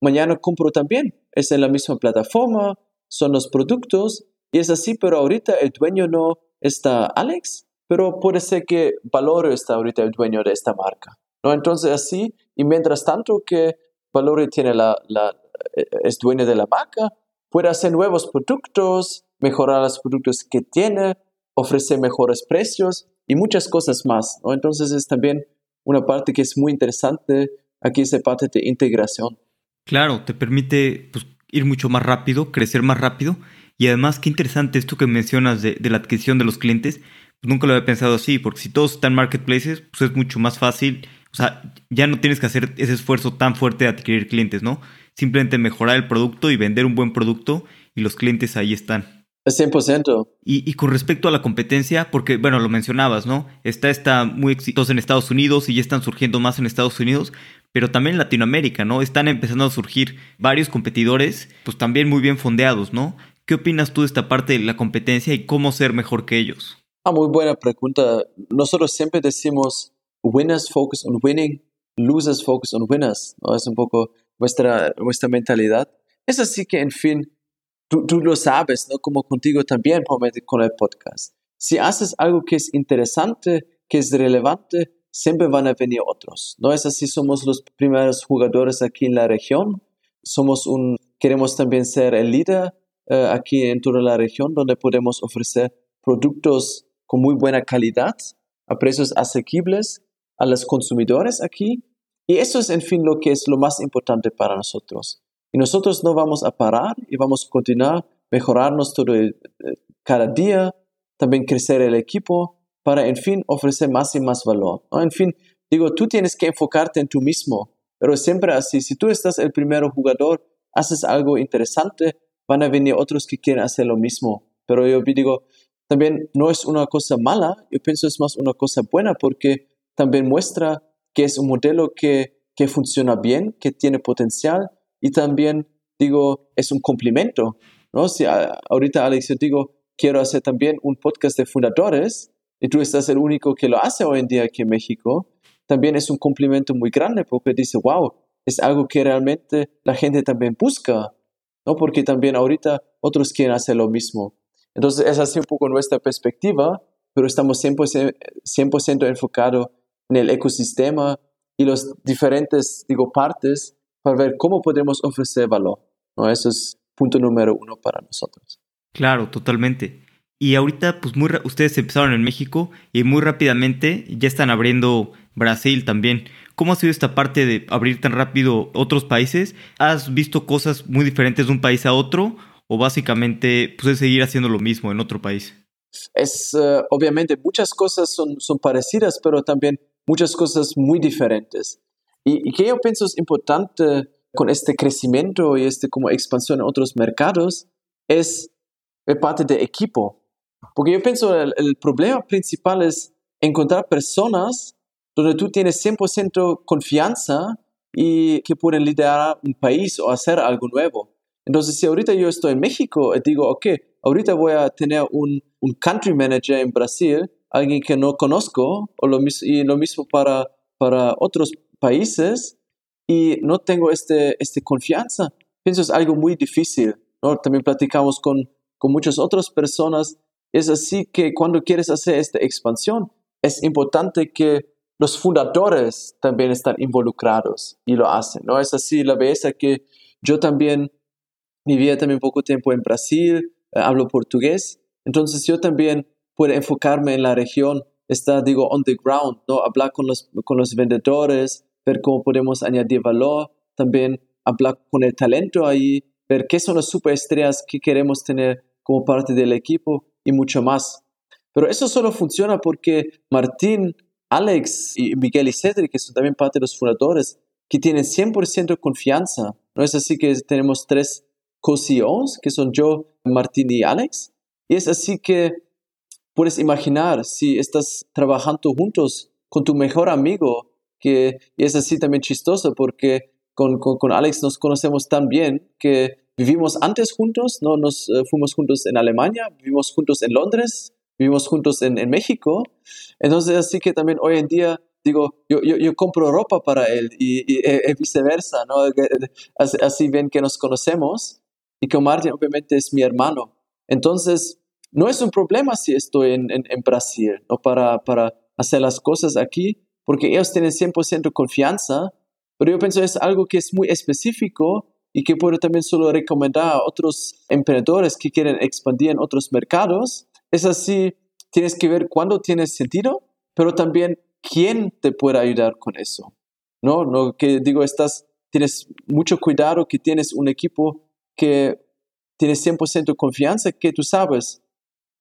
mañana compro también. Es en la misma plataforma, son los productos y es así, pero ahorita el dueño no está Alex, pero puede ser que Valore está ahorita el dueño de esta marca. ¿no? Entonces así, y mientras tanto que Valore tiene la, la, eh, es dueño de la marca, puede hacer nuevos productos, mejorar los productos que tiene, ofrecer mejores precios y muchas cosas más. ¿no? Entonces es también una parte que es muy interesante, aquí esa parte de integración. Claro, te permite pues, ir mucho más rápido, crecer más rápido. Y además, qué interesante esto que mencionas de, la adquisición de los clientes. Nunca lo había pensado así, porque si todos están en marketplaces, pues es mucho más fácil o sea, ya no tienes que hacer ese esfuerzo tan fuerte de adquirir clientes, ¿no? Simplemente mejorar el producto y vender un buen producto y los clientes ahí están. 100%. Y, y con respecto a la competencia, porque, bueno, lo mencionabas, ¿no? Está, está muy exitoso en Estados Unidos y ya están surgiendo más en Estados Unidos, pero también en Latinoamérica, ¿no? Están empezando a surgir varios competidores, pues también muy bien fondeados, ¿no? ¿Qué opinas tú de esta parte de la competencia y cómo ser mejor que ellos? Ah, muy buena pregunta. Nosotros siempre decimos winners focus on winning, losers focus on winners. ¿no? Es un poco nuestra, nuestra mentalidad. Es así que, en fin, tú, tú lo sabes, ¿no? Como contigo también con el podcast. Si haces algo que es interesante, que es relevante, siempre van a venir otros. ¿No es así? Somos los primeros jugadores aquí en la región. Somos un, queremos también ser el líder eh, aquí en toda la región donde podemos ofrecer productos con muy buena calidad a precios asequibles a los consumidores aquí. Y eso es, en fin, lo que es lo más importante para nosotros. Y nosotros no vamos a parar y vamos a continuar mejorarnos todo eh, cada día, también crecer el equipo para, en fin, ofrecer más y más valor. En fin, digo, tú tienes que enfocarte en tú mismo, pero siempre así, si tú estás el primer jugador, haces algo interesante, van a venir otros que quieren hacer lo mismo. Pero yo digo, también no es una cosa mala, yo pienso es más una cosa buena porque también muestra que es un modelo que, que funciona bien, que tiene potencial y también, digo, es un complemento. ¿no? Si ahorita, Alex, yo digo, quiero hacer también un podcast de fundadores y tú estás el único que lo hace hoy en día aquí en México, también es un complemento muy grande porque dice, wow, es algo que realmente la gente también busca, ¿no? Porque también ahorita otros quieren hacer lo mismo. Entonces, es así un poco nuestra perspectiva, pero estamos 100%, 100 enfocados en el ecosistema y los diferentes, digo, partes para ver cómo podemos ofrecer valor. ¿no? Eso es punto número uno para nosotros. Claro, totalmente. Y ahorita, pues muy ustedes empezaron en México y muy rápidamente ya están abriendo Brasil también. ¿Cómo ha sido esta parte de abrir tan rápido otros países? ¿Has visto cosas muy diferentes de un país a otro o básicamente pues, es seguir haciendo lo mismo en otro país? Es eh, obviamente muchas cosas son, son parecidas, pero también muchas cosas muy diferentes. Y, y que yo pienso es importante con este crecimiento y este como expansión en otros mercados es parte de equipo. Porque yo pienso el, el problema principal es encontrar personas donde tú tienes 100% confianza y que pueden liderar un país o hacer algo nuevo. Entonces, si ahorita yo estoy en México y digo, ok, ahorita voy a tener un, un country manager en Brasil, alguien que no conozco, o lo, y lo mismo para, para otros países, y no tengo este, este confianza, pienso es algo muy difícil. ¿no? También platicamos con, con muchas otras personas. Es así que cuando quieres hacer esta expansión, es importante que los fundadores también están involucrados y lo hacen. ¿no? Es así la belleza que yo también vivía también poco tiempo en Brasil, eh, hablo portugués, entonces yo también puedo enfocarme en la región, estar, digo, on the ground, ¿no? Hablar con los, con los vendedores, ver cómo podemos añadir valor, también hablar con el talento ahí, ver qué son las superestrellas que queremos tener como parte del equipo y mucho más. Pero eso solo funciona porque Martín, Alex y Miguel y Cedric, que son también parte de los fundadores, que tienen 100% confianza. No es así que tenemos tres co-CEOs, que son yo, Martín y Alex. Y es así que puedes imaginar si estás trabajando juntos con tu mejor amigo, que es así también chistoso porque con, con, Alex nos conocemos tan bien que vivimos antes juntos, no nos eh, fuimos juntos en Alemania, vivimos juntos en Londres, vivimos juntos en, en México. Entonces, así que también hoy en día digo, yo, yo, yo, compro ropa para él y, y, y viceversa, ¿no? Así, así, ven que nos conocemos y que Martin obviamente es mi hermano. Entonces, no es un problema si estoy en, en, Brasil, ¿no? Para, para hacer las cosas aquí, porque ellos tienen 100% confianza, pero yo pienso es algo que es muy específico y que puedo también solo recomendar a otros emprendedores que quieren expandir en otros mercados. Es así, tienes que ver cuándo tiene sentido, pero también quién te puede ayudar con eso. No, no que digo, estás, tienes mucho cuidado que tienes un equipo que tiene 100% confianza, que tú sabes,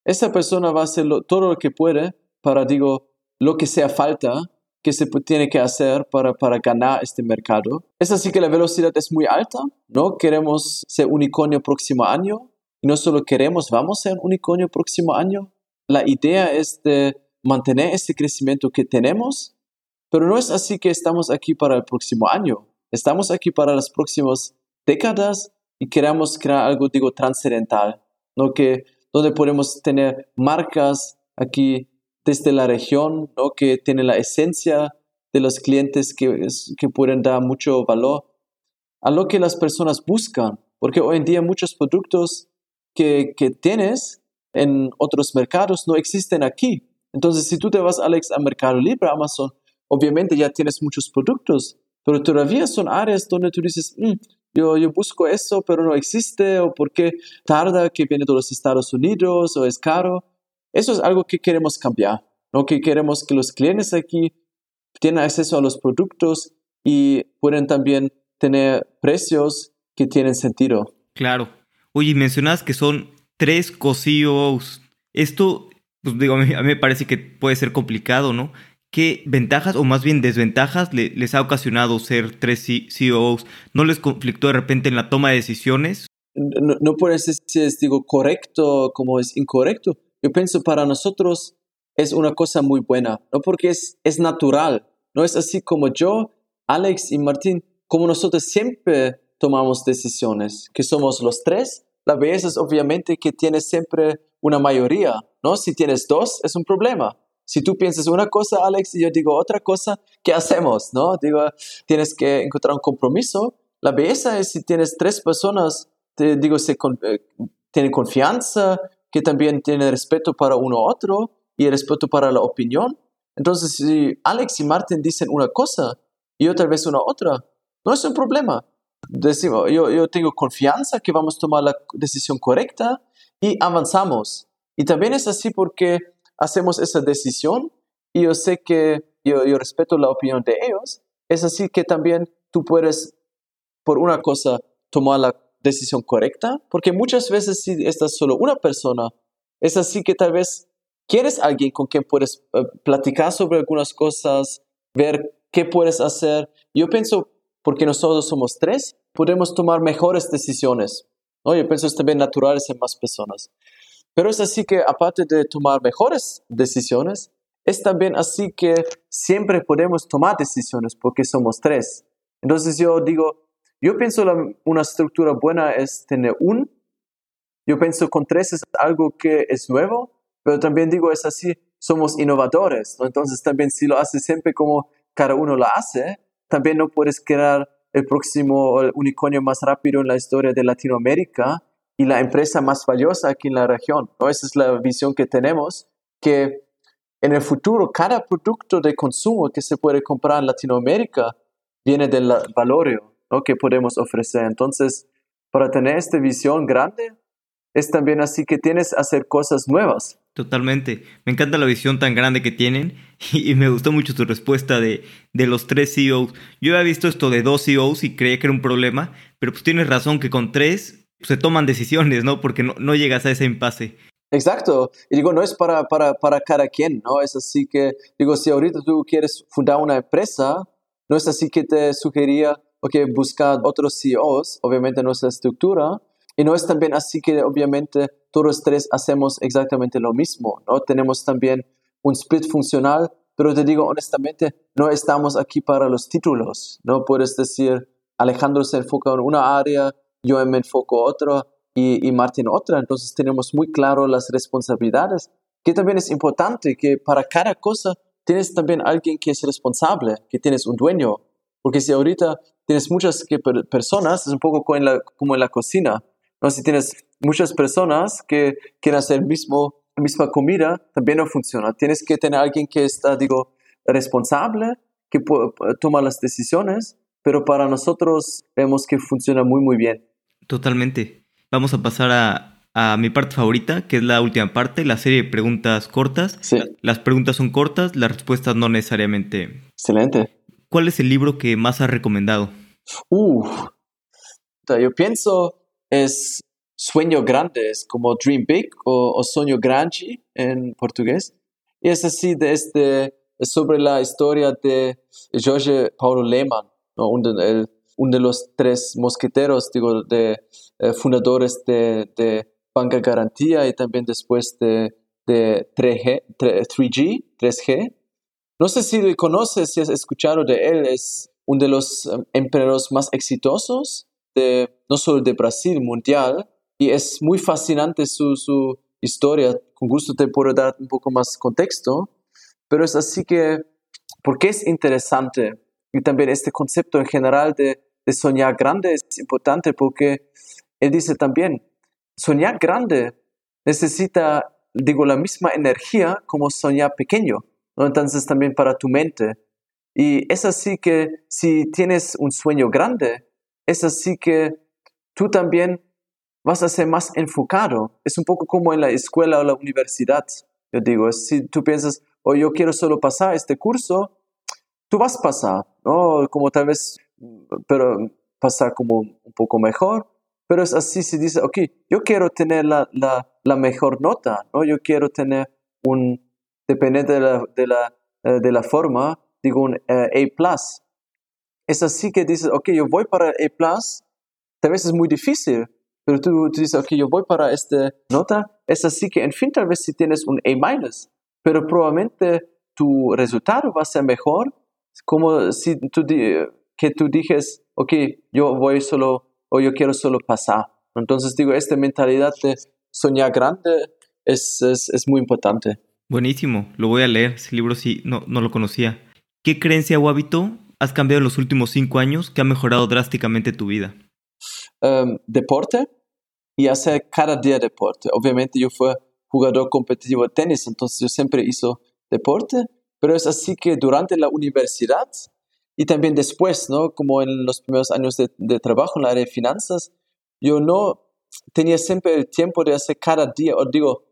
esa persona va a hacer todo lo que puede para, digo, lo que sea falta que se tiene que hacer para, para ganar este mercado. Es así que la velocidad es muy alta, ¿no? Queremos ser unicornio próximo año y no solo queremos, vamos a ser unicornio próximo año. La idea es de mantener este crecimiento que tenemos, pero no es así que estamos aquí para el próximo año. Estamos aquí para las próximas décadas y queremos crear algo, digo, trascendental, ¿no? Que, donde podemos tener marcas aquí desde la región, ¿no? que tiene la esencia de los clientes que, que pueden dar mucho valor a lo que las personas buscan, porque hoy en día muchos productos que, que tienes en otros mercados no existen aquí. Entonces, si tú te vas, Alex, a Mercado Libre, Amazon, obviamente ya tienes muchos productos, pero todavía son áreas donde tú dices, mm, yo, yo busco eso, pero no existe, o porque tarda que viene de los Estados Unidos, o es caro. Eso es algo que queremos cambiar, ¿no? que queremos que los clientes aquí tengan acceso a los productos y pueden también tener precios que tienen sentido. Claro. Oye, mencionas que son tres co-CEOs. Esto, pues digo, a mí, me parece que puede ser complicado, ¿no? ¿Qué ventajas o más bien desventajas les ha ocasionado ser tres CEOs? ¿No les conflictó de repente en la toma de decisiones? No, no puede ser si es digo correcto como es incorrecto, yo pienso para nosotros es una cosa muy buena, ¿no? Porque es, es natural, no es así como yo, Alex y Martín, como nosotros siempre tomamos decisiones, que somos los tres, la belleza es obviamente que tienes siempre una mayoría, ¿no? Si tienes dos, es un problema. Si tú piensas una cosa, Alex, y yo digo otra cosa, ¿qué hacemos, no? Digo, tienes que encontrar un compromiso. La belleza es si tienes tres personas, te digo, se eh, tienen confianza, que también tiene respeto para uno otro y respeto para la opinión. Entonces, si Alex y Martin dicen una cosa y yo tal vez una otra, no es un problema. Decimos, yo, yo tengo confianza que vamos a tomar la decisión correcta y avanzamos. Y también es así porque hacemos esa decisión y yo sé que yo, respeto la opinión de ellos. Es así que también tú puedes, por una cosa, tomar la decisión correcta, porque muchas veces si estás solo una persona, es así que tal vez quieres alguien con quien puedes eh, platicar sobre algunas cosas, ver qué puedes hacer. Yo pienso, porque nosotros somos tres, podemos tomar mejores decisiones. ¿no? Yo pienso es también natural en más personas. Pero es así que aparte de tomar mejores decisiones, es también así que siempre podemos tomar decisiones porque somos tres. Entonces yo digo, yo pienso la, una estructura buena es tener un. Yo pienso con tres es algo que es nuevo, pero también digo es así, somos innovadores. Entonces también si lo haces siempre como cada uno lo hace, también no puedes crear el próximo unicornio más rápido en la historia de Latinoamérica y la empresa más valiosa aquí en la región. ¿no? Esa es la visión que tenemos, que en el futuro cada producto de consumo que se puede comprar en Latinoamérica viene del valorio que podemos ofrecer. Entonces, para tener esta visión grande, es también así que tienes que hacer cosas nuevas. Totalmente. Me encanta la visión tan grande que tienen y, me gustó mucho tu respuesta de, de, los tres CEOs. Yo había visto esto de dos CEOs y creía que era un problema, pero pues tienes razón que con tres se toman decisiones, ¿no? Porque no, no llegas a ese impasse. Exacto. Y digo, no es para, para, para cada quien, ¿no? Es así que, digo, si ahorita tú quieres fundar una empresa, no es así que te sugería ok, buscar otros CEOs, obviamente nuestra estructura, y no es también así que obviamente todos tres hacemos exactamente lo mismo, ¿no? Tenemos también un split funcional, pero te digo honestamente, no estamos aquí para los títulos, ¿no? Puedes decir, Alejandro se enfoca en una área, yo me enfoco en otra y, y Martín otra, entonces tenemos muy claro las responsabilidades, que también es importante que para cada cosa tienes también alguien que es responsable, que tienes un dueño, porque si ahorita tienes muchas personas, es un poco como en la, como en la cocina, ¿no? Si tienes muchas personas que quieren hacer mismo, misma comida, también no funciona. Tienes que tener alguien que está, digo, responsable, que toma las decisiones, pero para nosotros vemos que funciona muy, muy bien. Totalmente. Vamos a pasar a, a mi parte favorita, que es la última parte, la serie de preguntas cortas. Sí. Las preguntas son cortas, las respuestas no necesariamente. Excelente. ¿Cuál es el libro que más has recomendado? Uh, yo pienso es Sueño Grande, es como Dream Big o, Sueño Grande en portugués. Y es así de este sobre la historia de George Paulo Lehmann, uno, de los tres mosqueteros, digo, de eh, fundadores de, de, Banca Garantía y también después de, de 3G, 3G, 3G. No sé si le conoces, si has escuchado de él, es uno de los emperadores más exitosos, de, no solo de Brasil, mundial, y es muy fascinante su, su historia. Con gusto te puedo dar un poco más contexto, pero es así que, porque es interesante? Y también este concepto en general de, soñar grande es importante porque él dice también, soñar grande necesita, digo, la misma energía como soñar pequeño, ¿no? Entonces también para tu mente. Y es así que si tienes un sueño grande, es así que tú también vas a ser más enfocado. Es un poco como en la escuela o la universidad. Yo digo, si tú piensas, o oh, yo quiero solo pasar este curso, tú vas a pasar, ¿no? Como tal vez, pero pasar como un poco mejor. Pero es así, si dice, ok, yo quiero tener la, la, mejor nota, ¿no? Yo quiero tener un, dependiendo de la, de la, eh, de la forma, digo un eh, A+. Es así que dices, ok, yo voy para A+, tal vez es muy difícil, pero tú, tú dices, ok, yo voy para esta nota, es así que, en fin, tal vez si tienes un A-, pero probablemente tu resultado va a ser mejor, como si tú, que tú dijes, ok, yo voy solo, o yo quiero solo pasar. Entonces digo, esta mentalidad de soñar grande es, es, es muy importante. Buenísimo, lo voy a leer, ese libro sí, no, no lo conocía. ¿Qué creencia o hábito has cambiado en los últimos cinco años que ha mejorado drásticamente tu vida? Um, deporte y hacer cada día deporte. Obviamente yo fui jugador competitivo de tenis, entonces yo siempre hizo deporte, pero es así que durante la universidad y también después, ¿no? Como en los primeros años de, trabajo en la área de finanzas, yo no tenía siempre el tiempo de hacer cada día, o digo,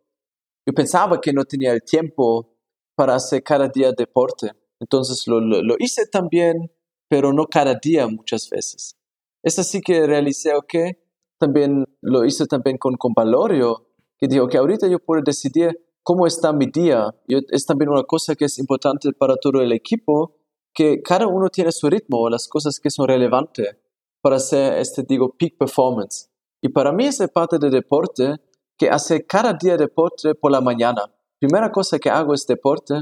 yo pensaba que no tenía el tiempo para hacer cada día deporte. Entonces lo, hice también, pero no cada día muchas veces. Es así que realicé, ok, también lo hice también con, con Valorio, que dijo que ahorita yo puedo decidir cómo está mi día. es también una cosa que es importante para todo el equipo, que cada uno tiene su ritmo, las cosas que son relevantes para hacer este, digo, peak performance. Y para mí esa parte de deporte, que hace cada día deporte por la mañana. Primera cosa que hago es deporte.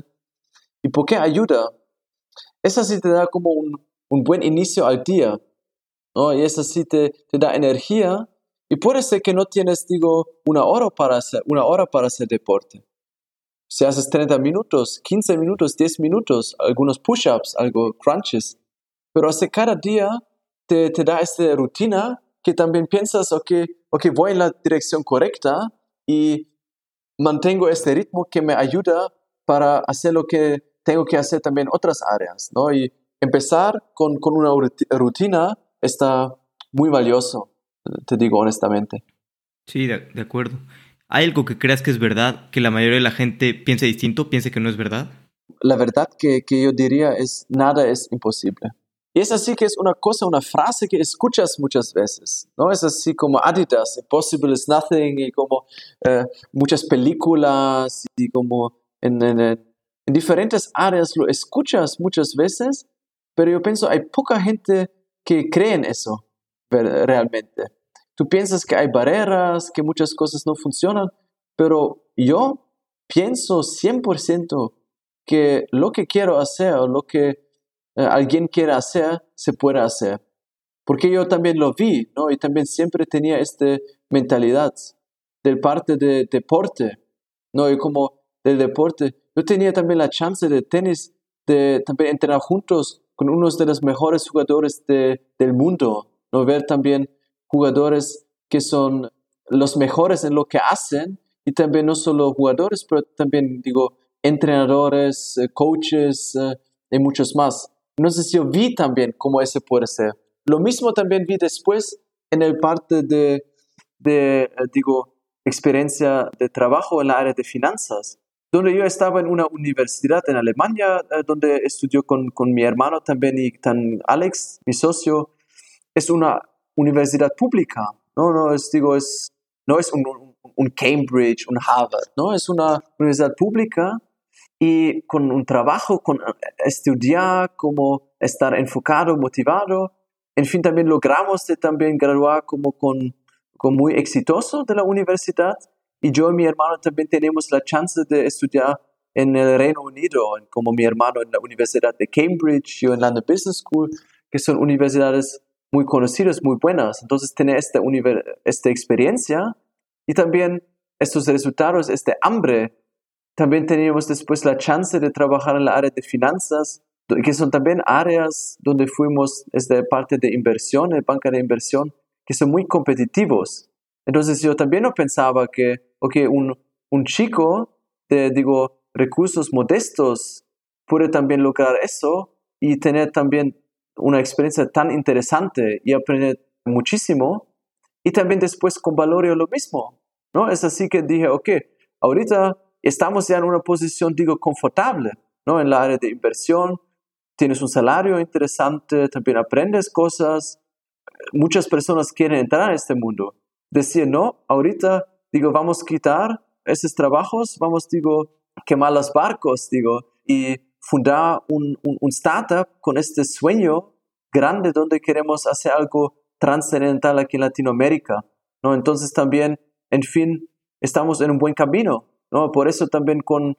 ¿Y por qué ayuda? Esa sí te da como un, buen inicio al día. ¿no? Y esa sí te, te da energía. Y puede ser que no tienes, digo, una hora para hacer, una hora para hacer deporte. Si haces 30 minutos, 15 minutos, 10 minutos, algunos push-ups, algo crunches. Pero hace cada día te, da esta rutina que también piensas, ok, ok, voy en la dirección correcta y mantengo este ritmo que me ayuda para hacer lo que tengo que hacer también en otras áreas, ¿no? Y empezar con, con una rutina está muy valioso, te digo honestamente. Sí, de, acuerdo. ¿Hay algo que creas que es verdad, que la mayoría de la gente piense distinto, piense que no es verdad? La verdad que, que yo diría es, nada es imposible. Y es así que es una cosa, una frase que escuchas muchas veces, ¿no? Es así como Adidas, impossible is nothing, y como eh, muchas películas, y como en, en, en, diferentes áreas lo escuchas muchas veces, pero yo pienso, hay poca gente que cree en eso realmente. Tú piensas que hay barreras, que muchas cosas no funcionan, pero yo pienso 100% que lo que quiero hacer, lo que eh, alguien quiere hacer, se puede hacer. Porque yo también lo vi, ¿no? Y también siempre tenía esta mentalidad del parte de deporte, ¿no? Y como del deporte, yo tenía también la chance de tenis, de también entrenar juntos con unos de los mejores jugadores de, del mundo, ¿no? Ver también jugadores que son los mejores en lo que hacen y también no solo jugadores, pero también, digo, entrenadores, eh, coaches eh, y muchos más. Si yo vi también cómo ese puede ser. Lo mismo también vi después en el parte de, de eh, digo, experiencia de trabajo en la área de finanzas, donde yo estaba en una universidad en Alemania, donde estudió con, con mi hermano también y tan Alex, mi socio. Es una universidad pública, no, es, digo, es, no es un, un Cambridge, un Harvard, no, es una universidad pública y con un trabajo, con estudiar, como estar enfocado, motivado. En fin, también logramos de también graduar como con, con muy exitoso de la universidad. Y yo y mi hermano también tenemos la chance de estudiar en el Reino Unido, como mi hermano en la Universidad de Cambridge, yo en London Business School, que son universidades muy conocidas, muy buenas. Entonces, tener esta, esta experiencia y también estos resultados, este hambre, también teníamos después la chance de trabajar en la área de finanzas, que son también áreas donde fuimos desde parte de inversión, de banca de inversión, que son muy competitivos. Entonces yo también no pensaba que, ok, un, un chico de, digo, recursos modestos puede también lograr eso y tener también una experiencia tan interesante y aprender muchísimo. Y también después con Valorio lo mismo, ¿no? Es así que dije, ok, ahorita estamos ya en una posición, digo, confortable, ¿no? En la área de inversión, tienes un salario interesante, también aprendes cosas. Muchas personas quieren entrar a este mundo decir, no, ahorita, digo, vamos a quitar esos trabajos, vamos, digo, quemar los barcos, digo, y fundar un, un, startup con este sueño grande donde queremos hacer algo trascendental aquí en Latinoamérica, ¿no? Entonces también, en fin, estamos en un buen camino, ¿no? Por eso también con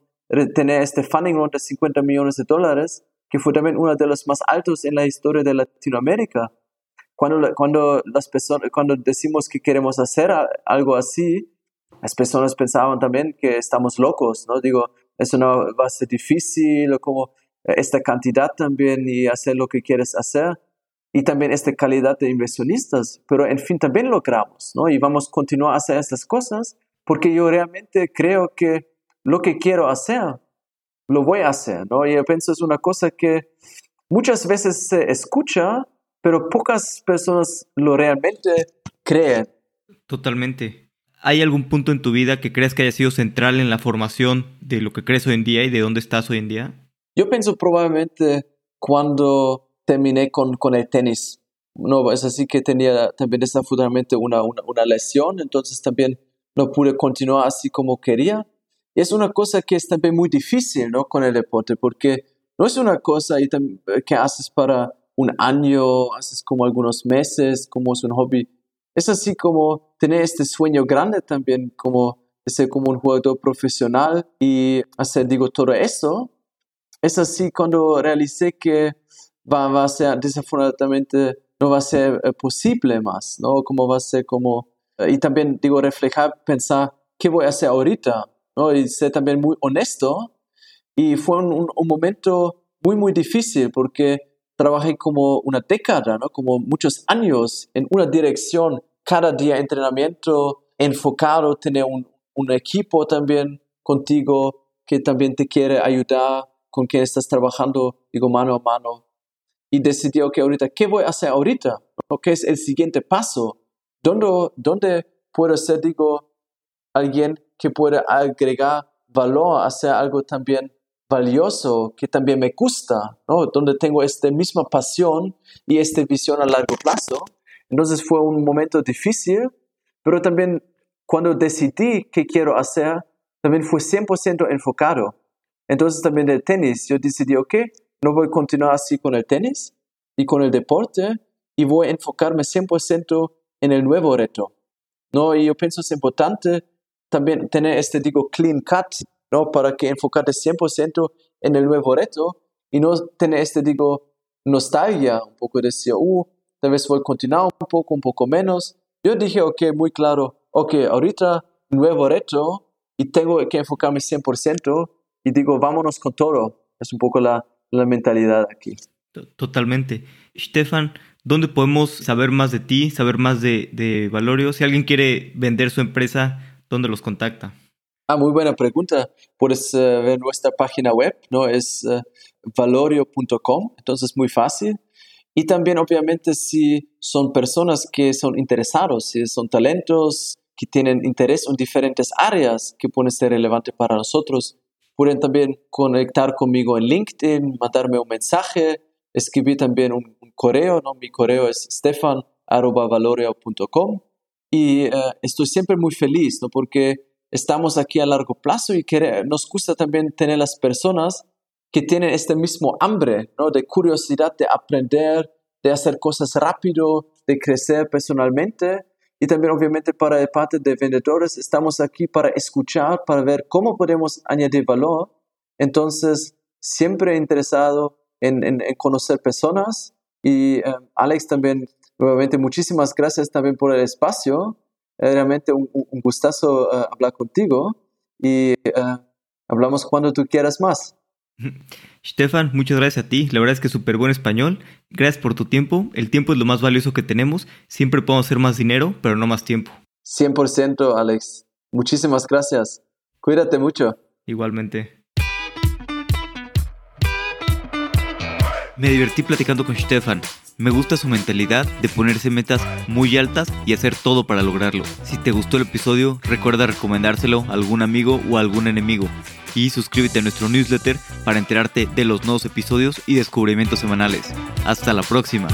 tener este funding round de 50 millones de dólares, que fue también uno de los más altos en la historia de Latinoamérica, cuando, cuando, las personas, cuando decimos que queremos hacer algo así, las personas pensaban también que estamos locos, ¿no? Digo, eso no va a ser difícil, como esta cantidad también y hacer lo que quieres hacer. Y también esta calidad de inversionistas, pero en fin, también logramos, ¿no? Y vamos a continuar a hacer estas cosas porque yo realmente creo que lo que quiero hacer, lo voy a hacer, ¿no? Y yo pienso es una cosa que muchas veces se escucha, pero pocas personas lo realmente creen. Totalmente. ¿Hay algún punto en tu vida que crees que haya sido central en la formación de lo que crees hoy en día y de dónde estás hoy en día? Yo pienso probablemente cuando terminé con, con el tenis. No, es así que tenía también desafortunadamente una, una, una lesión, entonces también no pude continuar así como quería. Y es una cosa que es también muy difícil, ¿no? Con el deporte, porque no es una cosa que haces para un año, haces como algunos meses, como es un hobby. Es así como tener este sueño grande también, como ser como un jugador profesional y hacer, digo, todo eso. Es así cuando realicé que va, va a ser, desafortunadamente, no va a ser eh, posible más, ¿no? Como va a ser como, eh, y también, digo, reflejar, pensar, ¿qué voy a hacer ahorita? ¿no? Y ser también muy honesto. Y fue un, un momento muy, muy difícil porque trabajé como una década, ¿no? como muchos años en una dirección, cada día entrenamiento enfocado, tener un, equipo también contigo que también te quiere ayudar, con quien estás trabajando, digo, mano a mano. Y decidí, ok, ahorita, ¿qué voy a hacer ahorita? ¿Qué es el siguiente paso? ¿Dónde, dónde puedo ser, digo, alguien que pueda agregar valor, hacer algo también valioso que también me gusta, ¿no? donde tengo esta misma pasión y esta visión a largo plazo. Entonces fue un momento difícil, pero también cuando decidí qué quiero hacer, también fue 100% enfocado. Entonces también el tenis, yo decidí, ok, no voy a continuar así con el tenis y con el deporte y voy a enfocarme 100% en el nuevo reto. ¿no? Y yo pienso es importante también tener este, digo, clean cut ¿no? Para que enfocarte 100% en el nuevo reto y no tener este, digo, nostalgia, un poco de decir, uh, tal vez voy a continuar un poco, un poco menos. Yo dije, ok, muy claro, ok, ahorita nuevo reto y tengo que enfocarme 100% y digo, vámonos con todo. Es un poco la, la mentalidad aquí. Totalmente. Stefan, ¿dónde podemos saber más de ti, saber más de, de Valorio? Si alguien quiere vender su empresa, ¿dónde los contacta? Ah, muy buena pregunta. Puedes eh, ver nuestra página web, ¿no? Es uh, valorio.com, entonces muy fácil. Y también, obviamente, si son personas que son interesados, si son talentos que tienen interés en diferentes áreas que pueden ser relevantes para nosotros, pueden también conectar conmigo en LinkedIn, mandarme un mensaje, escribir también un, correo, ¿no? Mi correo es stefan.valorio.com y uh, estoy siempre muy feliz, ¿no? Porque estamos aquí a largo plazo y que nos gusta también tener las personas que tienen este mismo hambre, ¿no? De curiosidad, de aprender, de hacer cosas rápido, de crecer personalmente. Y también obviamente para el parte de vendedores estamos aquí para escuchar, para ver cómo podemos añadir valor. Entonces, siempre interesado en, en, conocer personas. Y eh, Alex también, nuevamente, muchísimas gracias también por el espacio. Realmente un, un gustazo eh, hablar contigo y eh, hablamos cuando tú quieras más. Stefan, muchas gracias a ti. La verdad es que súper buen español. Gracias por tu tiempo. El tiempo es lo más valioso que tenemos. Siempre podemos hacer más dinero, pero no más tiempo. 100%, Alex. Muchísimas gracias. Cuídate mucho. Igualmente. Me divertí platicando con Stefan. Me gusta su mentalidad de ponerse metas muy altas y hacer todo para lograrlo. Si te gustó el episodio, recuerda recomendárselo a algún amigo o a algún enemigo. Y suscríbete a nuestro newsletter para enterarte de los nuevos episodios y descubrimientos semanales. Hasta la próxima.